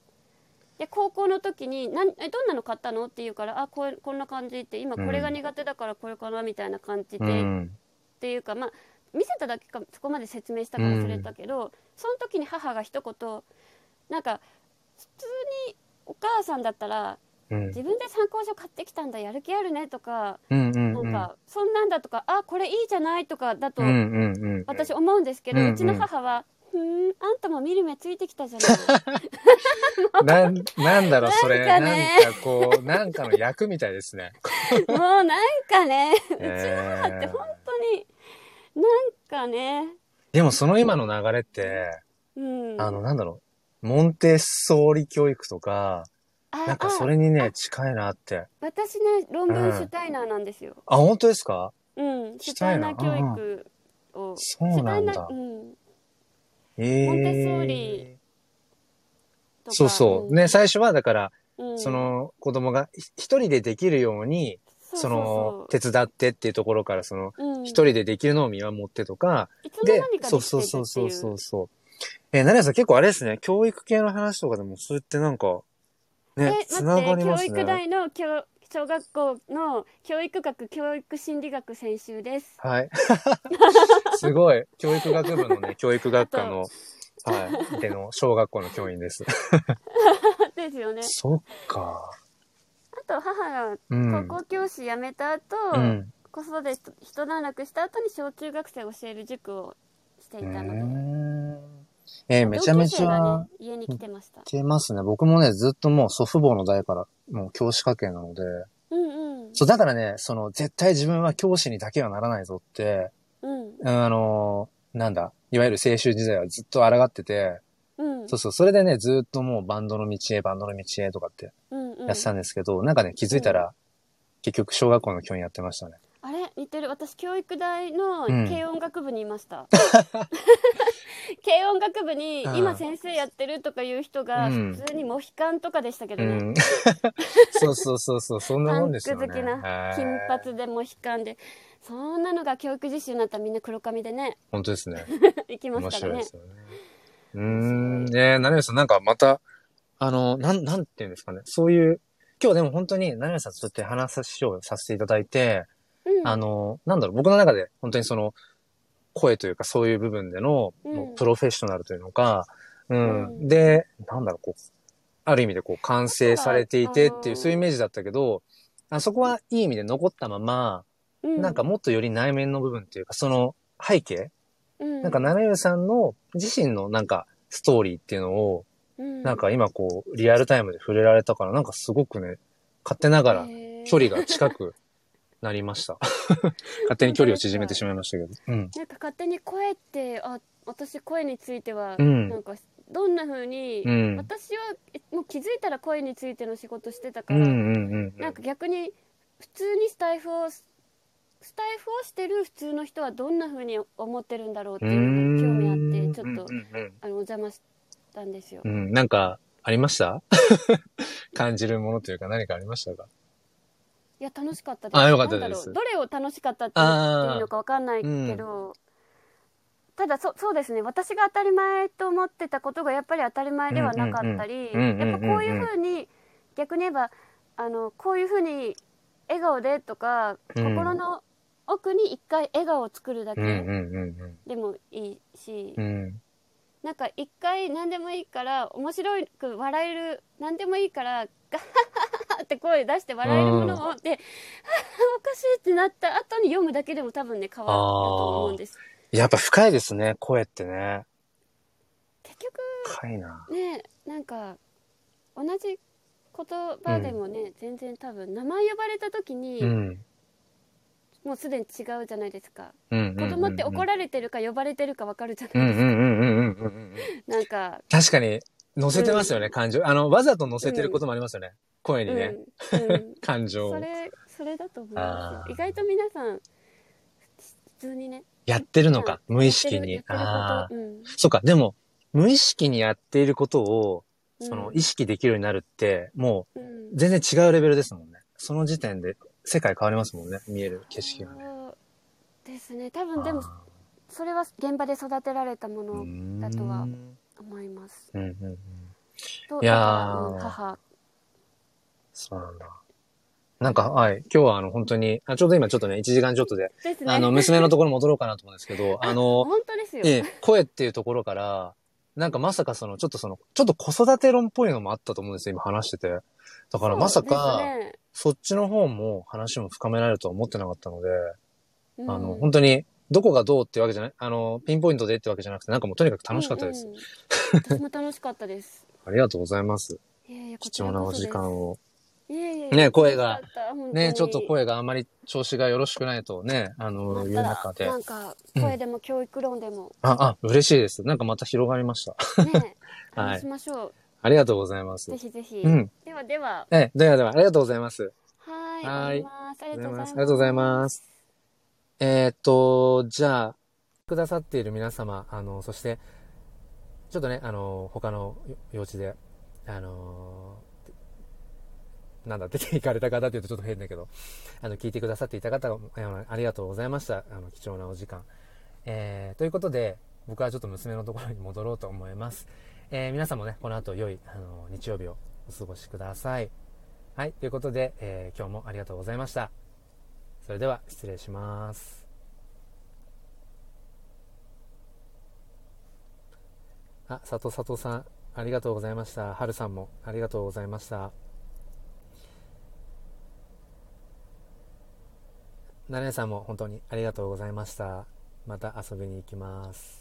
で高校の時になんえどんなの買ったのって言うからあこうこんな感じって今これが苦手だからこれかなみたいな感じで、っうん。ていうかまあ見せただけかそこまで説明したか忘れたけど、その時に母が一言なんか普通にお母さんだったらうん。自分で参考書買ってきたんだやる気あるねとか、うん。うん。うん。なんかそんなんだとかあこれいいじゃないとかだとうん。うん。うん。私思うんですけど、ううんちの母は「ふーん。あんたも見る目ついてきたじゃない」*laughs* なん、なんだろう、それ。なんかこう、なんかの役みたいですね。*laughs* もうなんかねうちのえ母って本当になんかね。でもその今の流れって、うん。あの、なんだろう、モンテッソーリ教育とか、あなんかそれにね、近いなって。私ね論文シュタイナーなんですよ、あ、本当ですか？うん、シュタイナー教育を。そうなんだ。うんええモンテッソーリとかそうそう。ね、最初はだから、うんその子供がひ一人でできるように、その、手伝ってっていうところから、その、うん一人でできるのを見守ってとか、でそうそうそうそうそうそう。えー、成谷さん結構あれですね、教育系の話とかでも、そうやってなんか、ね、えつながりますね。教育大の教小学校の教育学教育心理学専修ですはい。*laughs* すごい。教育学部のね、*laughs* 教育学科の、はい。での、小学校の教員です。*laughs* ですよねそっか。あと母がうん。高校教師辞めた後、うん。子育て一段落した後に小中学生を教える塾をしていたので、うんえーめちゃめちゃ。ね、家に来てました、来ますね。僕もね、ずっともう祖父母の代から、もう教師家系なので、うんうん。そう、だからね、その、絶対自分は教師にだけはならないぞって、うん。あのーなんだ、いわゆる青春時代はずっと抗ってて、うん。そうそう、それでね、ずっともうバンドの道へ、バンドの道へとかってうんうん。やってたんですけど、なんかね、気づいたら、結局小学校の教員やってましたね。似てる私教育大のうん軽音楽部にいました、*laughs* 軽音楽部にうん今先生やってるとかいう人がうん普通にモヒカンとかでしたけどね、うん。*laughs* そうそうそうそう、そんなもんですよね。好きなはい金髪でモヒカンでそんなのが教育実習になったらみんな黒髪でね本当ですね。*laughs* 行きま面すからねね。うーん。ね成吉さん、なんかまた、あの、なん、なんていうんですかね。そういう、今日でも本当に成吉さんとって話をさせていただいて、うん。あの、なんだろう、僕の中で本当にその、声というかそういう部分での、うん。プロフェッショナルというのか、うん。うん。で、なんだろう、こう、ある意味でこう、完成されていてっていう、そういうイメージだったけど、あそこはいい意味で残ったまま、うん。なんかもっとより内面の部分っていうか、その背景うん。なんか、七代さんの自身のなんか、ストーリーっていうのを、うん。なんか今こう、リアルタイムで触れられたから、なんかすごくね、勝手ながら距離が近くなりました。*laughs* 勝手に距離を縮めてしまいましたけど。うん。なんか勝手に声ってあ私声については、うんなんかどんな風に、うん私はえもう気づいたら声についての仕事してたから。なんか逆に普通にスタイフをスタイフをしてる普通の人はどんな風に思ってるんだろうっていうのに興味あってちょっと、あのお邪魔したんですよ、うん。うん、なんか、ありました？*laughs* 感じるものというか何かありましたか？いや楽しかったです。あよかったです。どれを楽しかったって言っていいのかわかんないけど、ただそそうですね。私が当たり前と思ってたことがやっぱり当たり前ではなかったりうんうんうんやっぱこういうふうに逆に言えばあのこういうふうに笑顔でとか、うん心の奥に一回笑顔を作るだけうんうんうんでもいいし、うんうんなんか一回何でもいいから面白く笑える何でもいいからガハハハって声出して笑えるものを、で、はぁおかしいってなった後に読むだけでも多分ね変わると思うんですやっぱ深いですね声ってね。結局深いな。ねなんか同じ言葉でもね、全然多分名前呼ばれた時に、うん。もうすでに違うじゃないですか。うん子供って怒れられてるか呼ばれてるか分かるじゃないですか、うんうんうんうんうんうんうん。なんか確かに乗せてますよね、感情。あのわざと乗せてることもありますよね、声にね、うん。うん。*laughs* 感情を。それそれだと思いますよ。意外と皆さん普通にね。やってるのか、うん。無意識に。ああそっかでも無意識にやっていることをそのうん意識できるようになるってもうん。う全然違うレベルですもんね。その時点で世界変わりますもんね見える景色がね。ですね。多分でもあそれは現場で育てられたもーのだとはうん思います。うんうんうん。といや母。そうなんだ。なんか、はい。今日はあの、本当に、あちょうど今ちょっとね、1時間ちょっとで、ですね。あの、娘のところ戻ろうかなと思うんですけど、*laughs* あの、本当ですよ、ええ、声っていうところから、なんかまさかその、ちょっとその、ちょっと子育て論っぽいのもあったと思うんですよ、今話してて。だからまさか、そねそっちの方も話も深められるとは思ってなかったので、うん。あの、本当に、どこがどうってわけじゃない、あの、ピンポイントでってわけじゃなくて、なんかもうとにかく楽しかったです。うんうん私も楽しかったです *laughs* ありがとうございます。いやいやこ貴重なお時間を。いやいやね声がね、ちょっと声があまり調子がよろしくないとね、あの、いう中でな。んか声でも教育論でもあ、あ、嬉しいです。なんかまた広がりました。ね *laughs* はい話しましょう、ありがとうございますぜ。ひぜひ、うん。ではではえ、ではでは、ありがとうございます。はいはいありがとうございますありがとうございますえーっと、じゃあ、くださっている皆様、あの、そして、ちょっとね、あの、他の幼稚で、あの、なんだ、出て行かれた方って言うとちょっと変だけど、あの、聞いてくださっていた方、あのありがとうございました。あの、貴重なお時間。えー、ということで、僕はちょっと娘のところに戻ろうと思います。えー、皆さんもね、この後良い、あの、日曜日をお過ごしください。はい、ということで、えー今日もありがとうございました。それでは、失礼します。あ、佐藤佐藤さん、ありがとうございました。はるさんもありがとうございました。なねさんも本当にありがとうございました。また遊びに行きます。